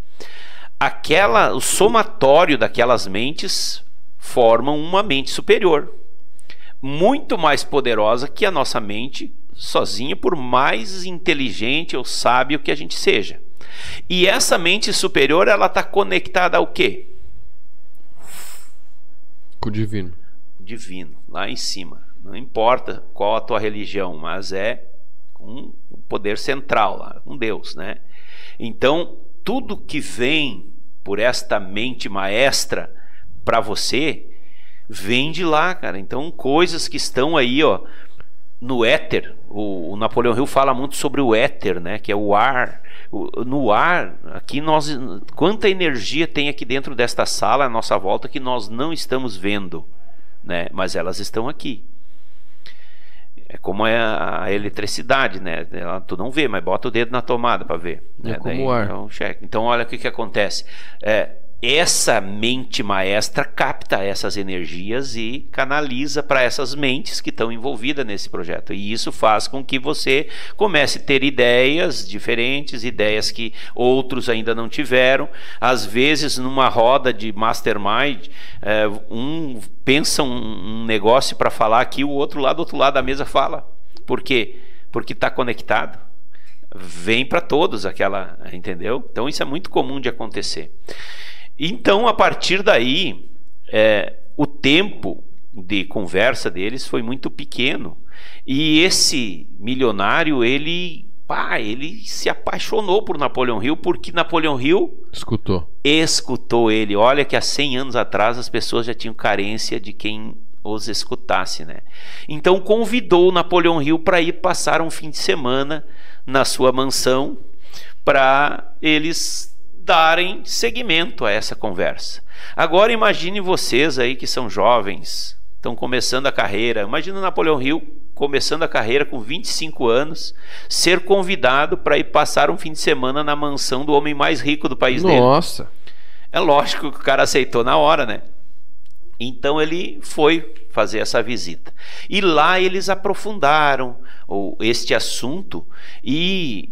[SPEAKER 3] aquela, o somatório daquelas mentes formam uma mente superior muito mais poderosa que a nossa mente sozinha, por mais inteligente ou sábio que a gente seja. E essa mente superior, ela está conectada ao quê?
[SPEAKER 1] Com o divino.
[SPEAKER 3] Divino, lá em cima. Não importa qual a tua religião, mas é com um poder central lá, com Deus, né? Então, tudo que vem por esta mente maestra para você, vem de lá, cara. Então, coisas que estão aí, ó, no éter. O, o Napoleão Hill fala muito sobre o éter, né? Que é o ar. O, no ar, aqui nós. Quanta energia tem aqui dentro desta sala, à nossa volta, que nós não estamos vendo, né? Mas elas estão aqui. É como é a, a eletricidade, né? Ela, tu não vê, mas bota o dedo na tomada para ver.
[SPEAKER 1] É
[SPEAKER 3] né?
[SPEAKER 1] como Daí, o ar.
[SPEAKER 3] Então, então, olha o que, que acontece. É, essa mente maestra capta essas energias e canaliza para essas mentes que estão envolvidas nesse projeto. E isso faz com que você comece a ter ideias diferentes, ideias que outros ainda não tiveram. Às vezes, numa roda de mastermind, é, um pensa um, negócio para falar aqui, o outro lado, outro lado da mesa fala. Por quê? Porque está conectado. Vem para todos aquela, entendeu? Então isso é muito comum de acontecer. Então, a partir daí, é, o tempo de conversa deles foi muito pequeno. E esse milionário, ele, pá, ele se apaixonou por Napoleão Hill porque Napoleão Hill
[SPEAKER 1] escutou.
[SPEAKER 3] Escutou ele. Olha que há 100 anos atrás as pessoas já tinham carência de quem os escutasse, né? Então convidou Napoleão Hill para ir passar um fim de semana na sua mansão para eles darem seguimento a essa conversa. Agora imagine vocês aí que são jovens, estão começando a carreira. Imagina Napoleão Hill começando a carreira com 25 anos, ser convidado para ir passar um fim de semana na mansão do homem mais rico do país
[SPEAKER 1] Nossa.
[SPEAKER 3] dele.
[SPEAKER 1] Nossa.
[SPEAKER 3] É lógico que o cara aceitou na hora, né? Então ele foi fazer essa visita. E lá eles aprofundaram este assunto e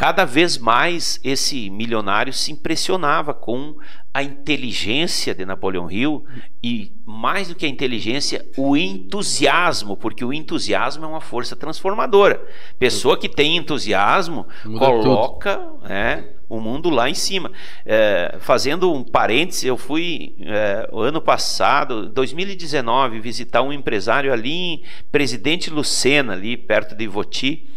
[SPEAKER 3] cada vez mais esse milionário se impressionava com a inteligência de Napoleão Hill e mais do que a inteligência, o entusiasmo, porque o entusiasmo é uma força transformadora. Pessoa que tem entusiasmo Muda coloca é, o mundo lá em cima. É, fazendo um parêntese, eu fui é, ano passado, 2019, visitar um empresário ali em Presidente Lucena, ali perto de Ivoti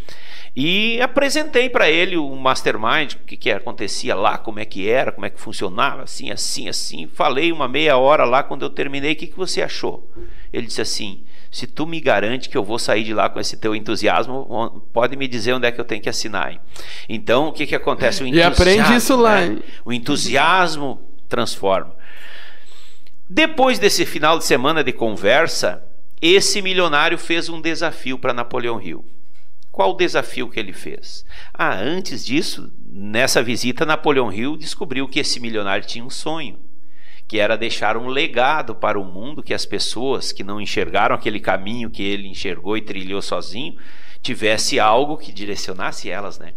[SPEAKER 3] E apresentei para ele o mastermind, o que, que acontecia lá, como é que era, como é que funcionava, assim, assim, assim. Falei uma meia hora lá, quando eu terminei, o que, que você achou? Ele disse assim: se tu me garante que eu vou sair de lá com esse teu entusiasmo, pode me dizer onde é que eu tenho que assinar. Hein? Então, o que, que acontece? O
[SPEAKER 1] e aprende isso lá.
[SPEAKER 3] Né? O entusiasmo transforma. Depois desse final de semana de conversa, esse milionário fez um desafio para Napoleão Hill. Qual o desafio que ele fez? Ah, antes disso, nessa visita, Napoleão Hill descobriu que esse milionário tinha um sonho, que era deixar um legado para o mundo que as pessoas que não enxergaram aquele caminho que ele enxergou e trilhou sozinho, tivesse algo que direcionasse elas, né?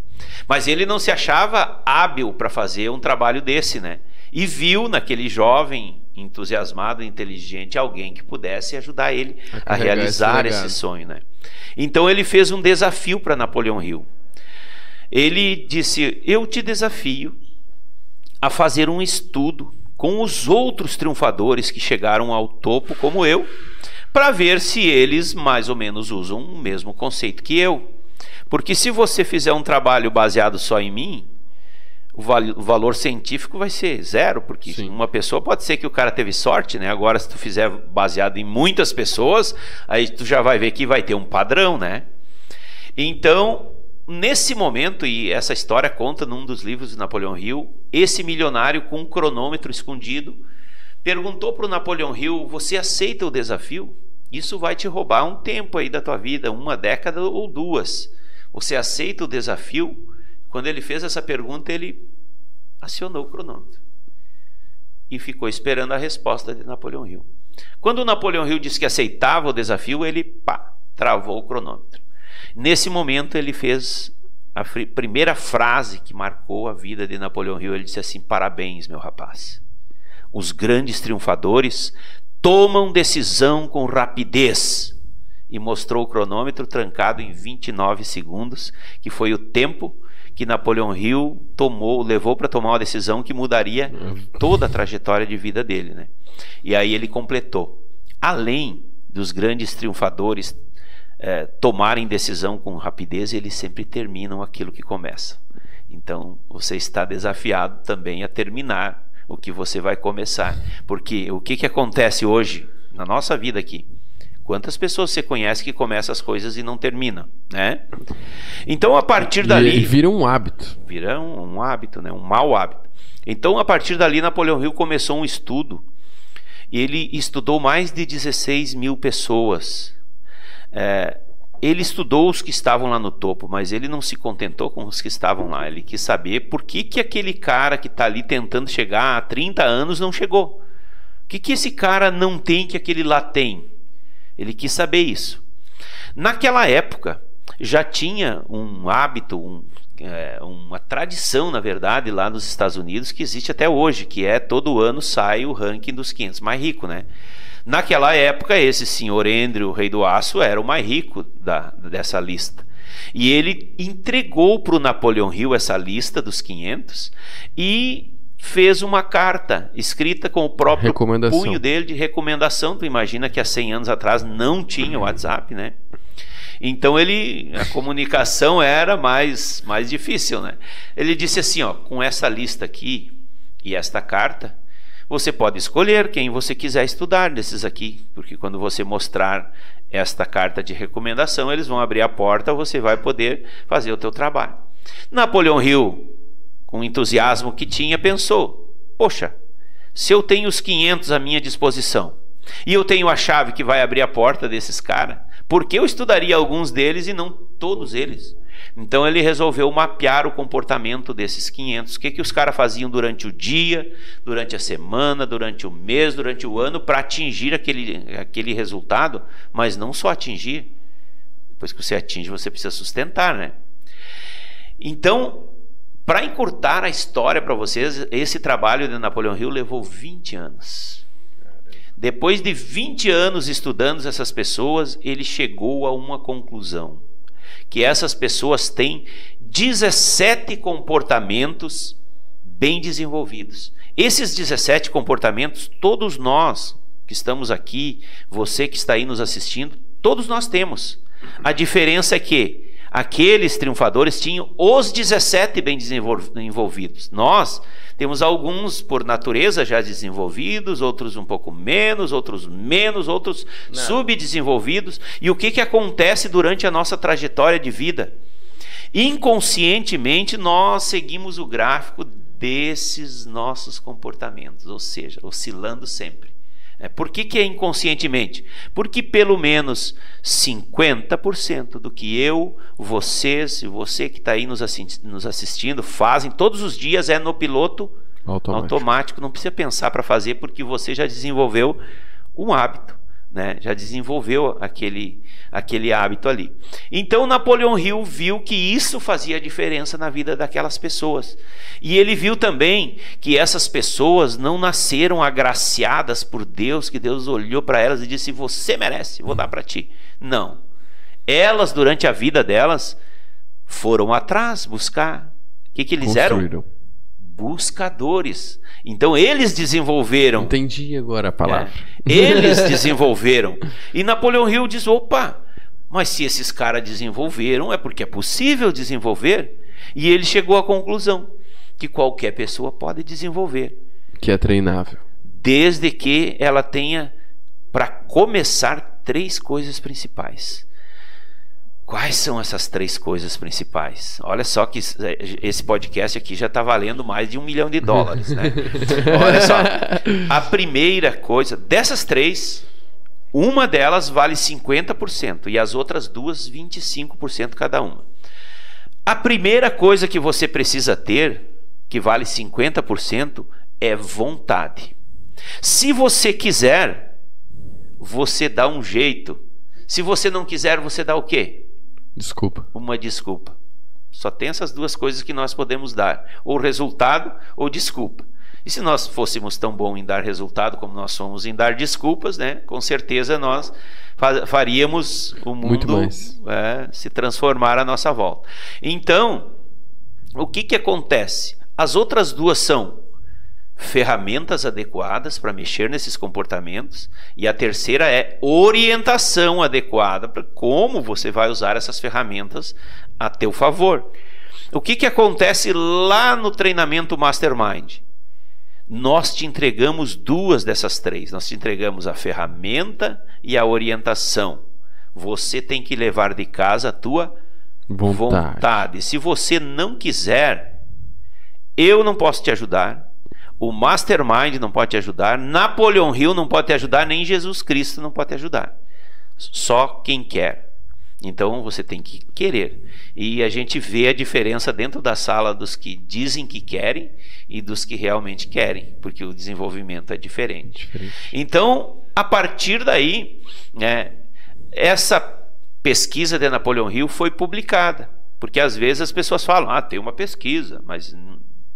[SPEAKER 3] Mas ele não se achava hábil para fazer um trabalho desse, né? E viu naquele jovem entusiasmado, inteligente, alguém que pudesse ajudar ele a, a realizar esse, esse, sonho, né? Então ele fez um desafio para Napoleão Hill. Ele disse: "Eu te desafio a fazer um estudo com os outros triunfadores que chegaram ao topo como eu, para ver se eles mais ou menos usam o mesmo conceito que eu. Porque se você fizer um trabalho baseado só em mim, o, val o valor científico vai ser zero, porque Sim. uma pessoa pode ser que o cara teve sorte, né? Agora, se tu fizer baseado em muitas pessoas, aí tu já vai ver que vai ter um padrão, né? Então, nesse momento, e essa história conta num dos livros de Napoleão Hill, esse milionário com um cronômetro escondido perguntou para o Napoleão Hill: Você aceita o desafio? Isso vai te roubar um tempo aí da tua vida, uma década ou duas. Você aceita o desafio? Quando ele fez essa pergunta, ele acionou o cronômetro e ficou esperando a resposta de Napoleão Hill. Quando Napoleão Hill disse que aceitava o desafio, ele pá, travou o cronômetro. Nesse momento, ele fez a primeira frase que marcou a vida de Napoleão Hill. Ele disse assim: Parabéns, meu rapaz. Os grandes triunfadores tomam decisão com rapidez. E mostrou o cronômetro trancado em 29 segundos, que foi o tempo que Napoleão Hill tomou, levou para tomar uma decisão que mudaria toda a trajetória de vida dele, né? E aí ele completou. Além dos grandes triunfadores é, tomarem decisão com rapidez, eles sempre terminam aquilo que começam. Então, você está desafiado também a terminar o que você vai começar. Porque o que, que acontece hoje na nossa vida aqui? Quantas pessoas você conhece que começam as coisas e não terminam, né? Então a partir dali
[SPEAKER 1] e vira um hábito.
[SPEAKER 3] Vira um, um hábito, né? Um mau hábito. Então a partir dali Napoleão Hill começou um estudo. Ele estudou mais de 16 mil pessoas. É, ele estudou os que estavam lá no topo, mas ele não se contentou com os que estavam lá. Ele quis saber por que, que aquele cara que está ali tentando chegar há 30 anos não chegou. O que, que esse cara não tem que aquele lá tem? Ele quis saber isso. Naquela época, já tinha um hábito, um, é, uma tradição, na verdade, lá nos Estados Unidos, que existe até hoje, que é todo ano sai o ranking dos 500 mais ricos, né? Naquela época, esse senhor Andrew, o rei do aço, era o mais rico da, dessa lista. E ele entregou para o Napoleão Hill essa lista dos 500 e fez uma carta escrita com o próprio punho dele de recomendação. Tu imagina que há 100 anos atrás não tinha WhatsApp, né? Então ele a comunicação era mais mais difícil, né? Ele disse assim, ó, com essa lista aqui e esta carta, você pode escolher quem você quiser estudar desses aqui, porque quando você mostrar esta carta de recomendação, eles vão abrir a porta, você vai poder fazer o teu trabalho. Napoleão Hill com o entusiasmo que tinha, pensou: poxa, se eu tenho os 500 à minha disposição e eu tenho a chave que vai abrir a porta desses caras, por que eu estudaria alguns deles e não todos eles? Então ele resolveu mapear o comportamento desses 500. O que, que os caras faziam durante o dia, durante a semana, durante o mês, durante o ano, para atingir aquele, aquele resultado, mas não só atingir. Depois que você atinge, você precisa sustentar, né? Então, para encurtar a história para vocês, esse trabalho de Napoleão Hill levou 20 anos. Depois de 20 anos estudando essas pessoas, ele chegou a uma conclusão: que essas pessoas têm 17 comportamentos bem desenvolvidos. Esses 17 comportamentos, todos nós que estamos aqui, você que está aí nos assistindo, todos nós temos. A diferença é que Aqueles triunfadores tinham os 17 bem desenvolvidos. Nós temos alguns por natureza já desenvolvidos, outros um pouco menos, outros menos, outros Não. subdesenvolvidos. E o que, que acontece durante a nossa trajetória de vida? Inconscientemente, nós seguimos o gráfico desses nossos comportamentos, ou seja, oscilando sempre. É, por que, que é inconscientemente? Porque pelo menos 50% do que eu, vocês e você que está aí nos, nos assistindo fazem todos os dias é no piloto automático. automático. Não precisa pensar para fazer, porque você já desenvolveu um hábito né? já desenvolveu aquele, aquele hábito ali. Então Napoleão Hill viu que isso fazia diferença na vida daquelas pessoas. E ele viu também que essas pessoas não nasceram agraciadas por Deus, que Deus olhou para elas e disse: Você merece, vou dar para ti. Não. Elas, durante a vida delas, foram atrás buscar. O que, que eles eram? Buscadores. Então eles desenvolveram.
[SPEAKER 1] Entendi agora a palavra.
[SPEAKER 3] É, eles desenvolveram. E Napoleão Hill diz: opa, mas se esses caras desenvolveram, é porque é possível desenvolver. E ele chegou à conclusão que qualquer pessoa pode desenvolver.
[SPEAKER 1] Que é treinável.
[SPEAKER 3] Desde que ela tenha, para começar, três coisas principais. Quais são essas três coisas principais? Olha só que esse podcast aqui já está valendo mais de um milhão de dólares, né? Olha só. A primeira coisa, dessas três, uma delas vale 50% e as outras duas, 25% cada uma. A primeira coisa que você precisa ter, que vale 50%, é vontade. Se você quiser, você dá um jeito. Se você não quiser, você dá o quê?
[SPEAKER 1] Desculpa.
[SPEAKER 3] Uma desculpa. Só tem essas duas coisas que nós podemos dar: ou resultado ou desculpa. E se nós fôssemos tão bom em dar resultado como nós somos em dar desculpas, né? Com certeza nós faríamos o mundo é, se transformar à nossa volta. Então, o que que acontece? As outras duas são ferramentas adequadas para mexer nesses comportamentos e a terceira é orientação adequada para como você vai usar essas ferramentas a teu favor. O que, que acontece lá no treinamento Mastermind? Nós te entregamos duas dessas três. Nós te entregamos a ferramenta e a orientação. Você tem que levar de casa a tua vontade. vontade. Se você não quiser, eu não posso te ajudar o Mastermind não pode te ajudar, Napoleon Hill não pode te ajudar, nem Jesus Cristo não pode te ajudar. Só quem quer. Então você tem que querer. E a gente vê a diferença dentro da sala dos que dizem que querem e dos que realmente querem, porque o desenvolvimento é diferente. diferente. Então, a partir daí, né, essa pesquisa de Napoleon Hill foi publicada. Porque às vezes as pessoas falam, ah, tem uma pesquisa, mas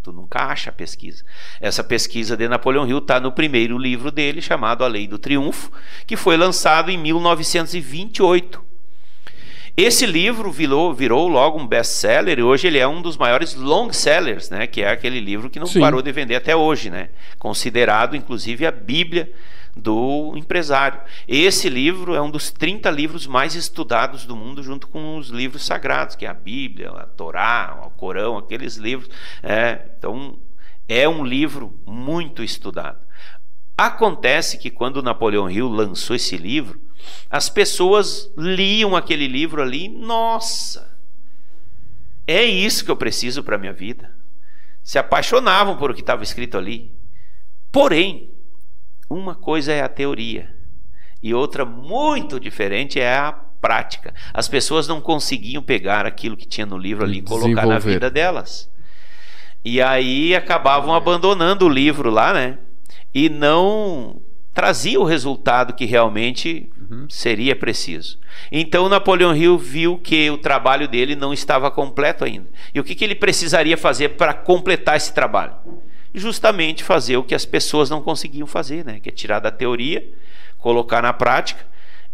[SPEAKER 3] Tu nunca acha a pesquisa. Essa pesquisa de Napoleão Hill está no primeiro livro dele, chamado A Lei do Triunfo, que foi lançado em 1928. Esse livro virou, virou logo um best-seller e hoje ele é um dos maiores long-sellers, né? que é aquele livro que não Sim. parou de vender até hoje. Né? Considerado, inclusive, a Bíblia do empresário. Esse livro é um dos 30 livros mais estudados do mundo, junto com os livros sagrados, que é a Bíblia, a Torá, o Corão, aqueles livros. É, então, é um livro muito estudado. Acontece que quando Napoleão Hill lançou esse livro, as pessoas liam aquele livro ali, nossa, é isso que eu preciso para minha vida. Se apaixonavam por o que estava escrito ali. Porém, uma coisa é a teoria e outra muito diferente é a prática. As pessoas não conseguiam pegar aquilo que tinha no livro ali e colocar na vida delas. E aí acabavam abandonando o livro lá, né? E não trazia o resultado que realmente uhum. seria preciso. Então Napoleão Hill viu que o trabalho dele não estava completo ainda. E o que, que ele precisaria fazer para completar esse trabalho? Justamente fazer o que as pessoas não conseguiam fazer, né? que é tirar da teoria, colocar na prática,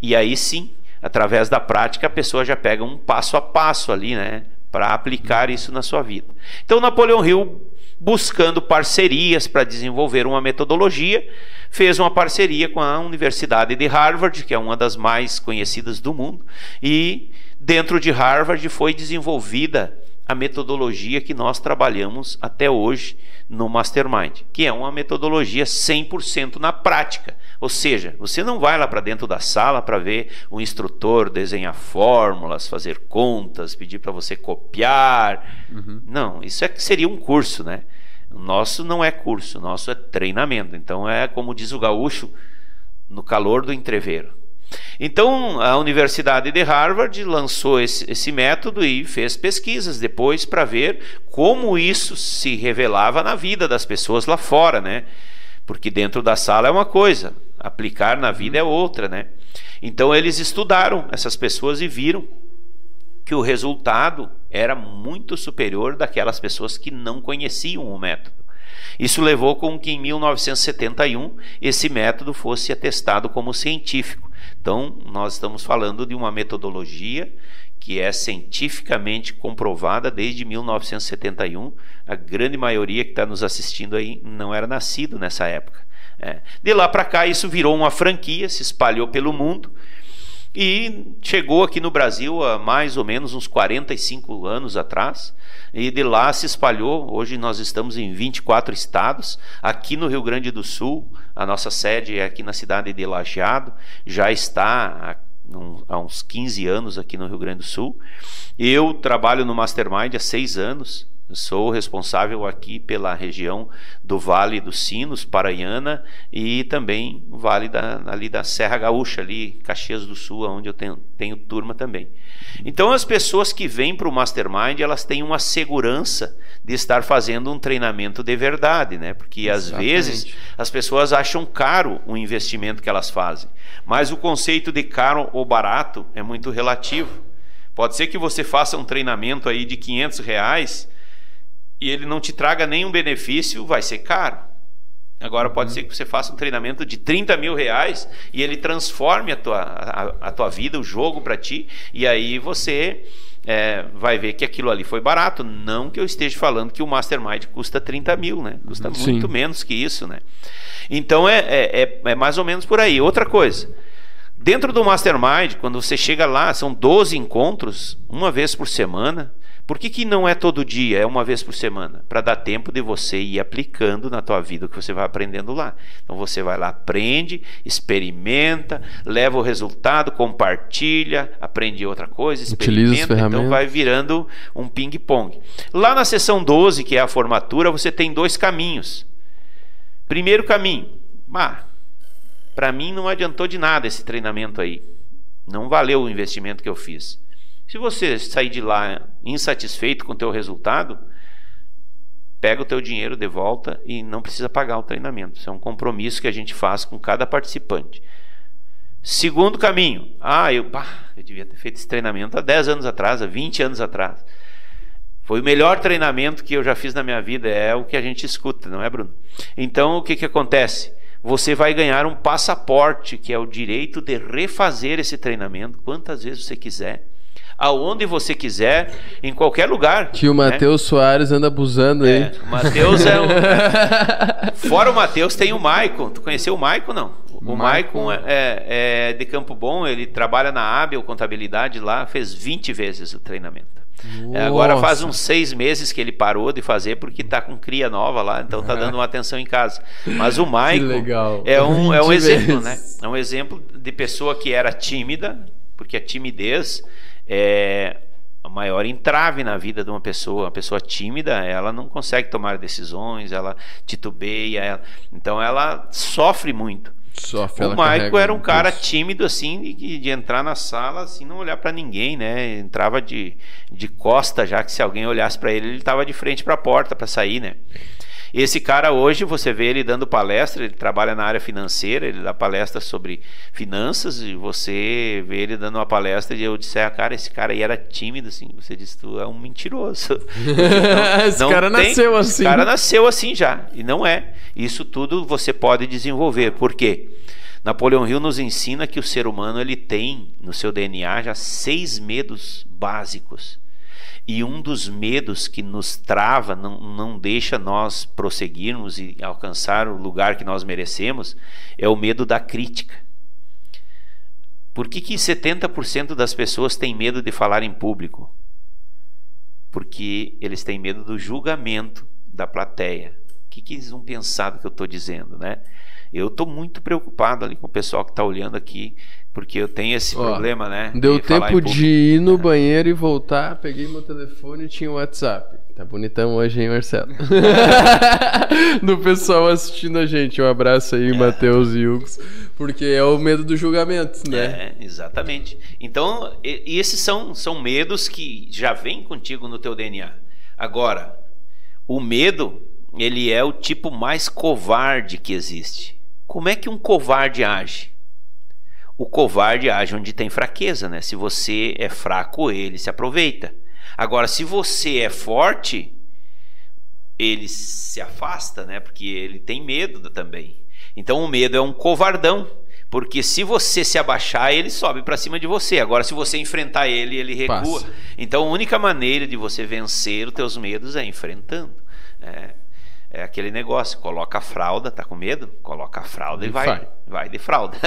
[SPEAKER 3] e aí sim, através da prática, a pessoa já pega um passo a passo ali, né? para aplicar isso na sua vida. Então, Napoleão Hill, buscando parcerias para desenvolver uma metodologia, fez uma parceria com a Universidade de Harvard, que é uma das mais conhecidas do mundo, e dentro de Harvard foi desenvolvida a metodologia que nós trabalhamos até hoje no Mastermind, que é uma metodologia 100% na prática. Ou seja, você não vai lá para dentro da sala para ver o instrutor desenhar fórmulas, fazer contas, pedir para você copiar. Uhum. Não, isso é que seria um curso, né? O nosso não é curso, o nosso é treinamento. Então é como diz o gaúcho, no calor do entreveiro. Então, a Universidade de Harvard lançou esse, esse método e fez pesquisas depois para ver como isso se revelava na vida das pessoas lá fora, né? Porque dentro da sala é uma coisa, aplicar na vida é outra, né? Então, eles estudaram essas pessoas e viram que o resultado era muito superior daquelas pessoas que não conheciam o método. Isso levou com que em 1971 esse método fosse atestado como científico. Então, nós estamos falando de uma metodologia que é cientificamente comprovada desde 1971. A grande maioria que está nos assistindo aí não era nascido nessa época. É. De lá para cá, isso virou uma franquia, se espalhou pelo mundo e chegou aqui no Brasil há mais ou menos uns 45 anos atrás. E de lá se espalhou. Hoje nós estamos em 24 estados. Aqui no Rio Grande do Sul, a nossa sede é aqui na cidade de Lajeado, já está há uns 15 anos aqui no Rio Grande do Sul. Eu trabalho no Mastermind há seis anos. Sou responsável aqui pela região do Vale dos Sinos, Paraiana, e também o Vale da, ali da Serra Gaúcha, ali, Caxias do Sul, onde eu tenho, tenho turma também. Então, as pessoas que vêm para o Mastermind, elas têm uma segurança de estar fazendo um treinamento de verdade, né? Porque às Exatamente. vezes as pessoas acham caro o investimento que elas fazem, mas o conceito de caro ou barato é muito relativo. Pode ser que você faça um treinamento aí de 500 reais e ele não te traga nenhum benefício, vai ser caro. Agora pode uhum. ser que você faça um treinamento de 30 mil reais e ele transforme a tua, a, a tua vida, o jogo para ti, e aí você é, vai ver que aquilo ali foi barato. Não que eu esteja falando que o Mastermind custa 30 mil, né? Custa Sim. muito menos que isso, né? Então é, é, é, é mais ou menos por aí. Outra coisa. Dentro do Mastermind, quando você chega lá, são 12 encontros, uma vez por semana. Por que, que não é todo dia, é uma vez por semana? Para dar tempo de você ir aplicando na tua vida o que você vai aprendendo lá. Então você vai lá, aprende, experimenta, leva o resultado, compartilha, aprende outra coisa, experimenta, então vai virando um ping-pong. Lá na sessão 12, que é a formatura, você tem dois caminhos. Primeiro caminho, ah, para mim não adiantou de nada esse treinamento aí. Não valeu o investimento que eu fiz. Se você sair de lá insatisfeito com o teu resultado, pega o teu dinheiro de volta e não precisa pagar o treinamento. Isso é um compromisso que a gente faz com cada participante. Segundo caminho, ah, eu, pá, eu devia ter feito esse treinamento há 10 anos atrás, há 20 anos atrás. Foi o melhor treinamento que eu já fiz na minha vida, é o que a gente escuta, não é, Bruno? Então, o que, que acontece? Você vai ganhar um passaporte, que é o direito de refazer esse treinamento quantas vezes você quiser aonde você quiser, em qualquer lugar.
[SPEAKER 1] Que o né? Matheus Soares anda abusando é, aí.
[SPEAKER 3] O Matheus é um. Fora o Matheus, tem o Maicon. Tu conheceu o Maicon, não? O Maicon é, é, é, de Campo Bom, ele trabalha na Abel Contabilidade lá, fez 20 vezes o treinamento. É, agora faz uns seis meses que ele parou de fazer porque está com cria nova lá, então está dando uma atenção em casa. Mas o Maicon é um, é um exemplo, né? É um exemplo de pessoa que era tímida, porque a timidez é a maior entrave na vida de uma pessoa. Uma pessoa tímida, ela não consegue tomar decisões, ela titubeia, ela... então ela sofre muito. O Michael era um cara tímido assim de, de, entrar na sala assim não olhar para ninguém né? Entrava de, de costa já que se alguém olhasse para ele ele estava de frente para a porta para sair né esse cara hoje, você vê ele dando palestra, ele trabalha na área financeira, ele dá palestra sobre finanças, e você vê ele dando uma palestra e eu disse, ah, cara, esse cara aí era tímido, assim, você disse, tu é um mentiroso.
[SPEAKER 1] não, esse não cara tem, nasceu assim.
[SPEAKER 3] Esse cara nasceu assim já, e não é. Isso tudo você pode desenvolver. Por quê? Napoleão Hill nos ensina que o ser humano ele tem no seu DNA já seis medos básicos. E um dos medos que nos trava, não, não deixa nós prosseguirmos e alcançar o lugar que nós merecemos, é o medo da crítica. Por que, que 70% das pessoas têm medo de falar em público? Porque eles têm medo do julgamento da plateia. O que, que eles vão pensar do que eu estou dizendo, né? Eu estou muito preocupado ali com o pessoal que está olhando aqui, porque eu tenho esse
[SPEAKER 1] Ó,
[SPEAKER 3] problema, né?
[SPEAKER 1] Deu
[SPEAKER 3] de
[SPEAKER 1] tempo
[SPEAKER 3] em
[SPEAKER 1] de ir no banheiro e voltar, peguei meu telefone e tinha o WhatsApp. Tá bonitão hoje, hein, Marcelo? Do pessoal assistindo a gente. Um abraço aí, Matheus e Hugo. Porque é o medo do julgamento, né?
[SPEAKER 3] É, exatamente. Então, e esses são, são medos que já vêm contigo no teu DNA. Agora, o medo, ele é o tipo mais covarde que existe. Como é que um covarde age? O covarde age onde tem fraqueza, né? Se você é fraco, ele se aproveita. Agora, se você é forte, ele se afasta, né? Porque ele tem medo também. Então o medo é um covardão, porque se você se abaixar, ele sobe para cima de você. Agora, se você enfrentar ele, ele recua.
[SPEAKER 1] Passa.
[SPEAKER 3] Então a única maneira de você vencer os teus medos é enfrentando. É, é aquele negócio, coloca a fralda, tá com medo? Coloca a fralda e,
[SPEAKER 1] E
[SPEAKER 3] vai,
[SPEAKER 1] vai.
[SPEAKER 3] vai de fralda.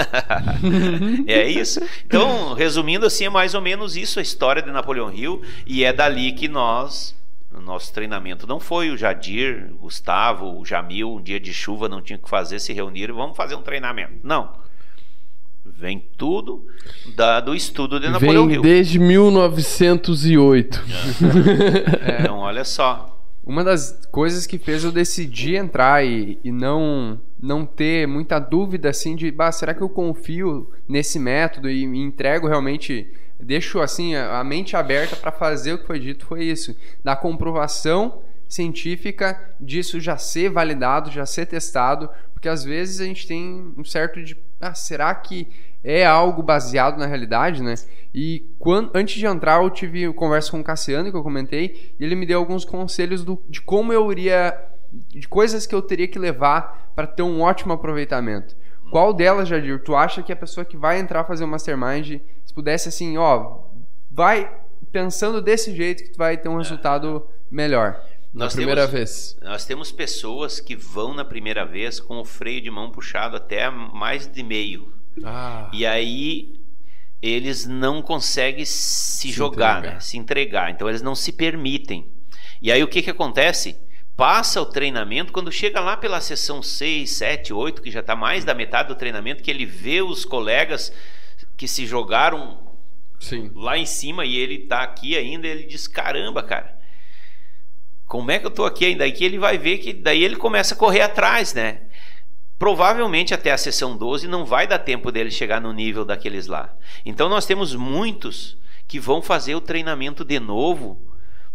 [SPEAKER 3] é isso. Então, resumindo assim, é mais ou menos isso a história de Napoleão Hill e é dali que nós o nosso treinamento não foi o Jadir, o Gustavo, o Jamil, um dia de chuva não tinha o que fazer, se reuniram, vamos fazer um treinamento. Não. Vem tudo da- do estudo de Napoleão
[SPEAKER 1] Vem
[SPEAKER 3] Hill.
[SPEAKER 1] desde 1908.
[SPEAKER 3] Então, olha só.
[SPEAKER 2] Uma das coisas que fez eu decidir entrar e, e não não ter muita dúvida assim de, bah, será que eu confio nesse método e me entrego realmente, deixo assim a, a mente aberta para fazer o que foi dito foi isso, da comprovação científica disso já ser validado, já ser testado, porque às vezes a gente tem um certo de, ah, será que é algo baseado na realidade, né? E quando, antes de entrar, eu tive conversa com o Cassiano, que eu comentei, e ele me deu alguns conselhos do, de como eu iria. de coisas que eu teria que levar para ter um ótimo aproveitamento. Qual delas, Jadir, tu acha que a pessoa que vai entrar fazer o Mastermind, se pudesse assim, ó, vai pensando desse jeito que tu vai ter um resultado melhor?
[SPEAKER 1] Na
[SPEAKER 3] Nós
[SPEAKER 1] primeira
[SPEAKER 3] temos-
[SPEAKER 1] vez.
[SPEAKER 3] Nós temos pessoas que vão na primeira vez com o freio de mão puxado até mais de meio.
[SPEAKER 1] Ah,
[SPEAKER 3] E aí eles não conseguem se,
[SPEAKER 1] Se
[SPEAKER 3] jogar,
[SPEAKER 1] entregar.
[SPEAKER 3] né? se entregar. Então eles não se permitem. E aí o que, que acontece? Passa o treinamento, quando chega lá pela sessão 6, 7, 8, que já está mais da metade do treinamento, que ele vê os colegas que se jogaram
[SPEAKER 1] sim.
[SPEAKER 3] lá em cima e ele tá aqui ainda, ele diz: caramba, cara, como é que eu tô aqui ainda? Daí que ele vai ver que daí ele começa a correr atrás, né? Provavelmente até a sessão 12 não vai dar tempo dele chegar no nível daqueles lá. Então nós temos muitos que vão fazer o treinamento de novo,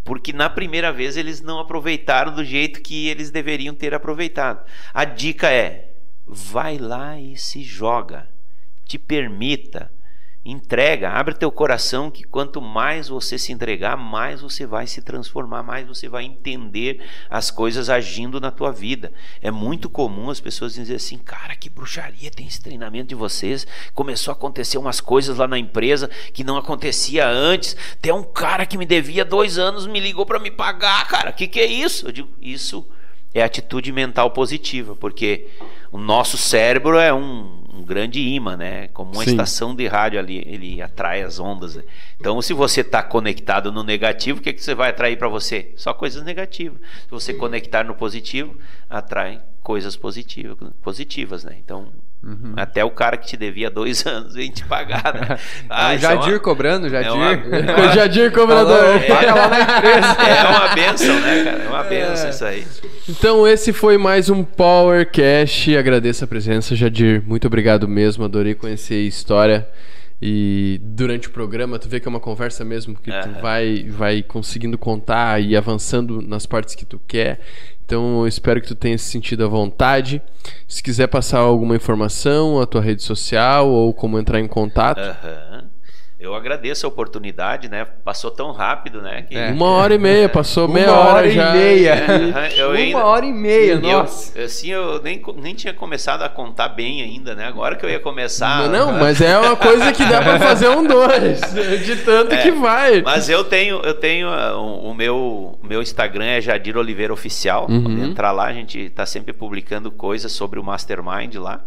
[SPEAKER 3] porque na primeira vez eles não aproveitaram do jeito que eles deveriam ter aproveitado. A dica é: vai lá e se joga. Te permita, entrega, abre teu coração que quanto mais você se entregar, mais você vai se transformar, mais você vai entender as coisas agindo na tua vida. É muito comum as pessoas dizerem assim, cara, que bruxaria tem esse treinamento de vocês. Começou a acontecer umas coisas lá na empresa que não acontecia antes. Tem um cara que me devia dois anos, me ligou para me pagar, cara. Que, que é isso? Eu digo, isso é atitude mental positiva, porque o nosso cérebro é um, um grande imã, né? Como uma
[SPEAKER 1] Sim.
[SPEAKER 3] estação de rádio ali, ele atrai as ondas. Então, se você está conectado no negativo, o que, que você vai atrair para você? Só coisas negativas. Se você conectar no positivo, atrai coisas positivas, positivas, né? Então, até o cara que te devia dois anos vem te pagar, né? Ah,
[SPEAKER 2] o
[SPEAKER 3] isso é uma-
[SPEAKER 2] Jadir cobrando, Jadir.
[SPEAKER 3] uma-
[SPEAKER 1] O Jadir Cobrador.
[SPEAKER 2] Falou, paga lá na empresa.
[SPEAKER 3] É uma benção, né, cara? É uma benção isso aí.
[SPEAKER 1] Então esse foi mais um Power Cash. Agradeço a presença, Jadir. Muito obrigado mesmo. Adorei conhecer a história. E durante o programa, tu vê que é uma conversa mesmo, que tu vai, vai conseguindo contar e avançando nas partes que tu quer. Então eu espero que tu tenha se sentido à vontade. Se quiser passar alguma informação, a tua rede social ou como entrar em contato.
[SPEAKER 3] Aham. Eu agradeço a oportunidade, né? Passou tão rápido, né? Que...
[SPEAKER 2] É.
[SPEAKER 1] Uma hora e meia, passou
[SPEAKER 2] Uma
[SPEAKER 1] meia hora,
[SPEAKER 2] hora e
[SPEAKER 1] já.
[SPEAKER 2] meia.
[SPEAKER 3] É, eu
[SPEAKER 2] Uma
[SPEAKER 3] ainda-
[SPEAKER 2] hora e meia,
[SPEAKER 3] E eu,
[SPEAKER 2] nossa.
[SPEAKER 3] assim, eu nem, nem tinha começado a contar bem ainda, né? Agora que eu ia começar.
[SPEAKER 1] Não, mas é uma coisa que dá pra fazer um dois. De tanto
[SPEAKER 3] É,
[SPEAKER 1] que vai.
[SPEAKER 3] Mas eu tenho, eu tenho uh, o, o meu, o meu Instagram é Jadir Oliveira Oficial.
[SPEAKER 1] Uhum.
[SPEAKER 3] Pode entrar lá, a gente tá sempre publicando coisas sobre o Mastermind lá.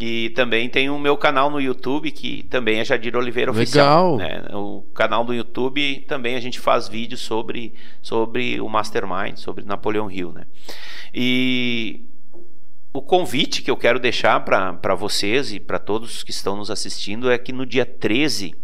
[SPEAKER 3] E também tem o meu canal no YouTube, que também é Jadir Oliveira Oficial.
[SPEAKER 1] Legal.
[SPEAKER 3] né? O canal do YouTube também a gente faz vídeos sobre, sobre o Mastermind, sobre Napoleão Hill, né? E o convite que eu quero deixar para vocês e para todos que estão nos assistindo é que no dia 13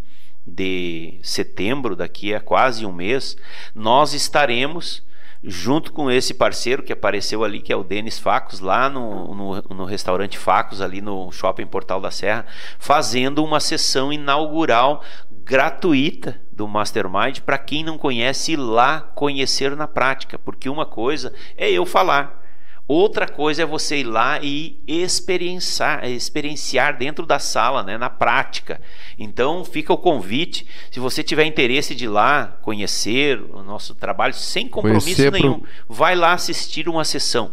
[SPEAKER 3] de setembro, daqui a quase um mês, nós estaremos junto com esse parceiro que apareceu ali, que é o Denis Facos, lá no, no, no restaurante Facos, ali no Shopping Portal da Serra, fazendo uma sessão inaugural gratuita do Mastermind para quem não conhece ir lá conhecer na prática, porque uma coisa é eu falar, Outra coisa é você ir lá e experienciar, experienciar dentro da sala, né, na prática. Então fica o convite, se você tiver interesse de ir lá conhecer o nosso trabalho sem compromisso
[SPEAKER 1] Conhecer pro-
[SPEAKER 3] nenhum, vai lá assistir uma sessão.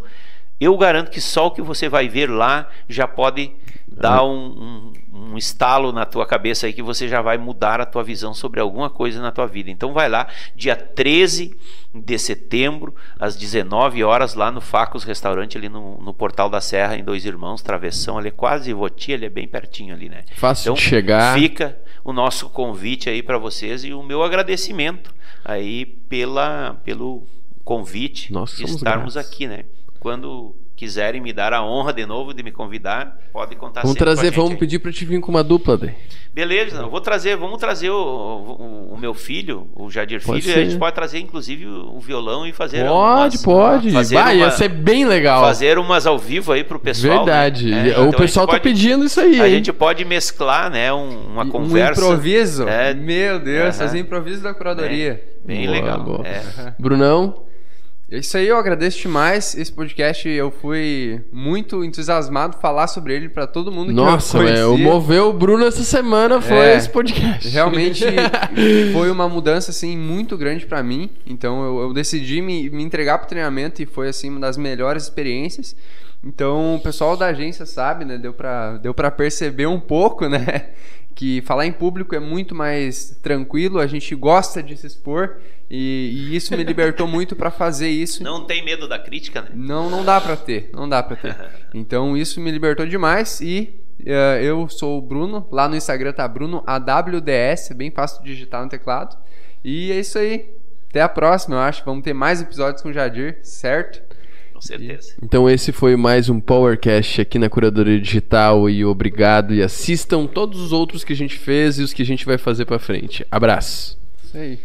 [SPEAKER 3] Eu garanto que só o que você vai ver lá já pode dar um, um, um estalo na tua cabeça aí que você já vai mudar a tua visão sobre alguma coisa na tua vida. Então vai lá, dia 13 de setembro, às 19 horas, lá no Facos Restaurante, ali no, no Portal da Serra, em Dois Irmãos, Travessão, ali é quase Voti, ele é bem pertinho ali, né?
[SPEAKER 1] Fácil de chegar.
[SPEAKER 3] Fica o nosso convite aí para vocês e o meu agradecimento aí pela, pelo convite
[SPEAKER 1] Nós
[SPEAKER 3] de estarmos
[SPEAKER 1] gratos.
[SPEAKER 3] aqui, né? Quando quiserem me dar a honra de novo de me convidar, pode contar
[SPEAKER 1] Vamos
[SPEAKER 3] sempre com a
[SPEAKER 1] trazer,
[SPEAKER 3] gente
[SPEAKER 1] vamos
[SPEAKER 3] aí.
[SPEAKER 1] pedir pra te vir com uma dupla daí.
[SPEAKER 3] Beleza, eu vou trazer, vamos trazer o, o, o meu filho, o Jadir
[SPEAKER 1] Pode
[SPEAKER 3] Filho, e
[SPEAKER 1] ser.
[SPEAKER 3] a gente pode trazer inclusive o, violão e fazer
[SPEAKER 1] Pode,
[SPEAKER 3] umas,
[SPEAKER 1] pode.
[SPEAKER 3] fazer
[SPEAKER 1] Vai, ia
[SPEAKER 3] uma-
[SPEAKER 1] ser bem legal.
[SPEAKER 3] fazer umas ao vivo aí pro pessoal. né?
[SPEAKER 1] Verdade.
[SPEAKER 3] É,
[SPEAKER 1] o
[SPEAKER 3] então
[SPEAKER 1] pessoal tá
[SPEAKER 3] pode-
[SPEAKER 1] pedindo isso aí,
[SPEAKER 3] A
[SPEAKER 1] hein?
[SPEAKER 3] gente pode mesclar, né, um- uma
[SPEAKER 2] Um
[SPEAKER 3] conversa.
[SPEAKER 2] improviso?
[SPEAKER 3] É.
[SPEAKER 2] Meu Deus,
[SPEAKER 3] Aham.
[SPEAKER 2] fazer improviso da curadoria.
[SPEAKER 3] Bem
[SPEAKER 1] Boa,
[SPEAKER 3] legal.
[SPEAKER 1] boa.
[SPEAKER 3] é.
[SPEAKER 1] Brunão,
[SPEAKER 2] É Isso aí, eu agradeço demais. Esse podcast eu fui muito entusiasmado falar sobre ele pra todo mundo
[SPEAKER 1] nossa,
[SPEAKER 2] que eu
[SPEAKER 1] velho, o
[SPEAKER 2] conhecia.
[SPEAKER 1] moveu o Bruno essa semana foi
[SPEAKER 2] É,
[SPEAKER 1] esse podcast.
[SPEAKER 2] Realmente foi uma mudança assim muito grande pra mim. Então eu, eu decidi me, me entregar pro treinamento e foi assim uma das melhores experiências. Então o pessoal da agência sabe, né? Deu pra, deu pra perceber um pouco, né? Que falar em público é muito mais tranquilo. A gente gosta de se expor e, e isso me libertou muito pra fazer isso.
[SPEAKER 3] Não tem medo da crítica, né?
[SPEAKER 2] Não, não dá pra ter, não dá pra ter. Então isso me libertou demais e eh, eu sou o Bruno, lá no Instagram tá Bruno AWDS, bem fácil de digitar no teclado. E é isso aí. Até a próxima, eu acho. Vamos ter mais episódios com o Jadir, certo?
[SPEAKER 3] Com certeza.
[SPEAKER 1] Então esse foi mais um Powercast aqui na Curadoria Digital e obrigado e assistam todos os outros que a gente fez e os que a gente vai fazer pra frente. Abraço.
[SPEAKER 2] Isso aí.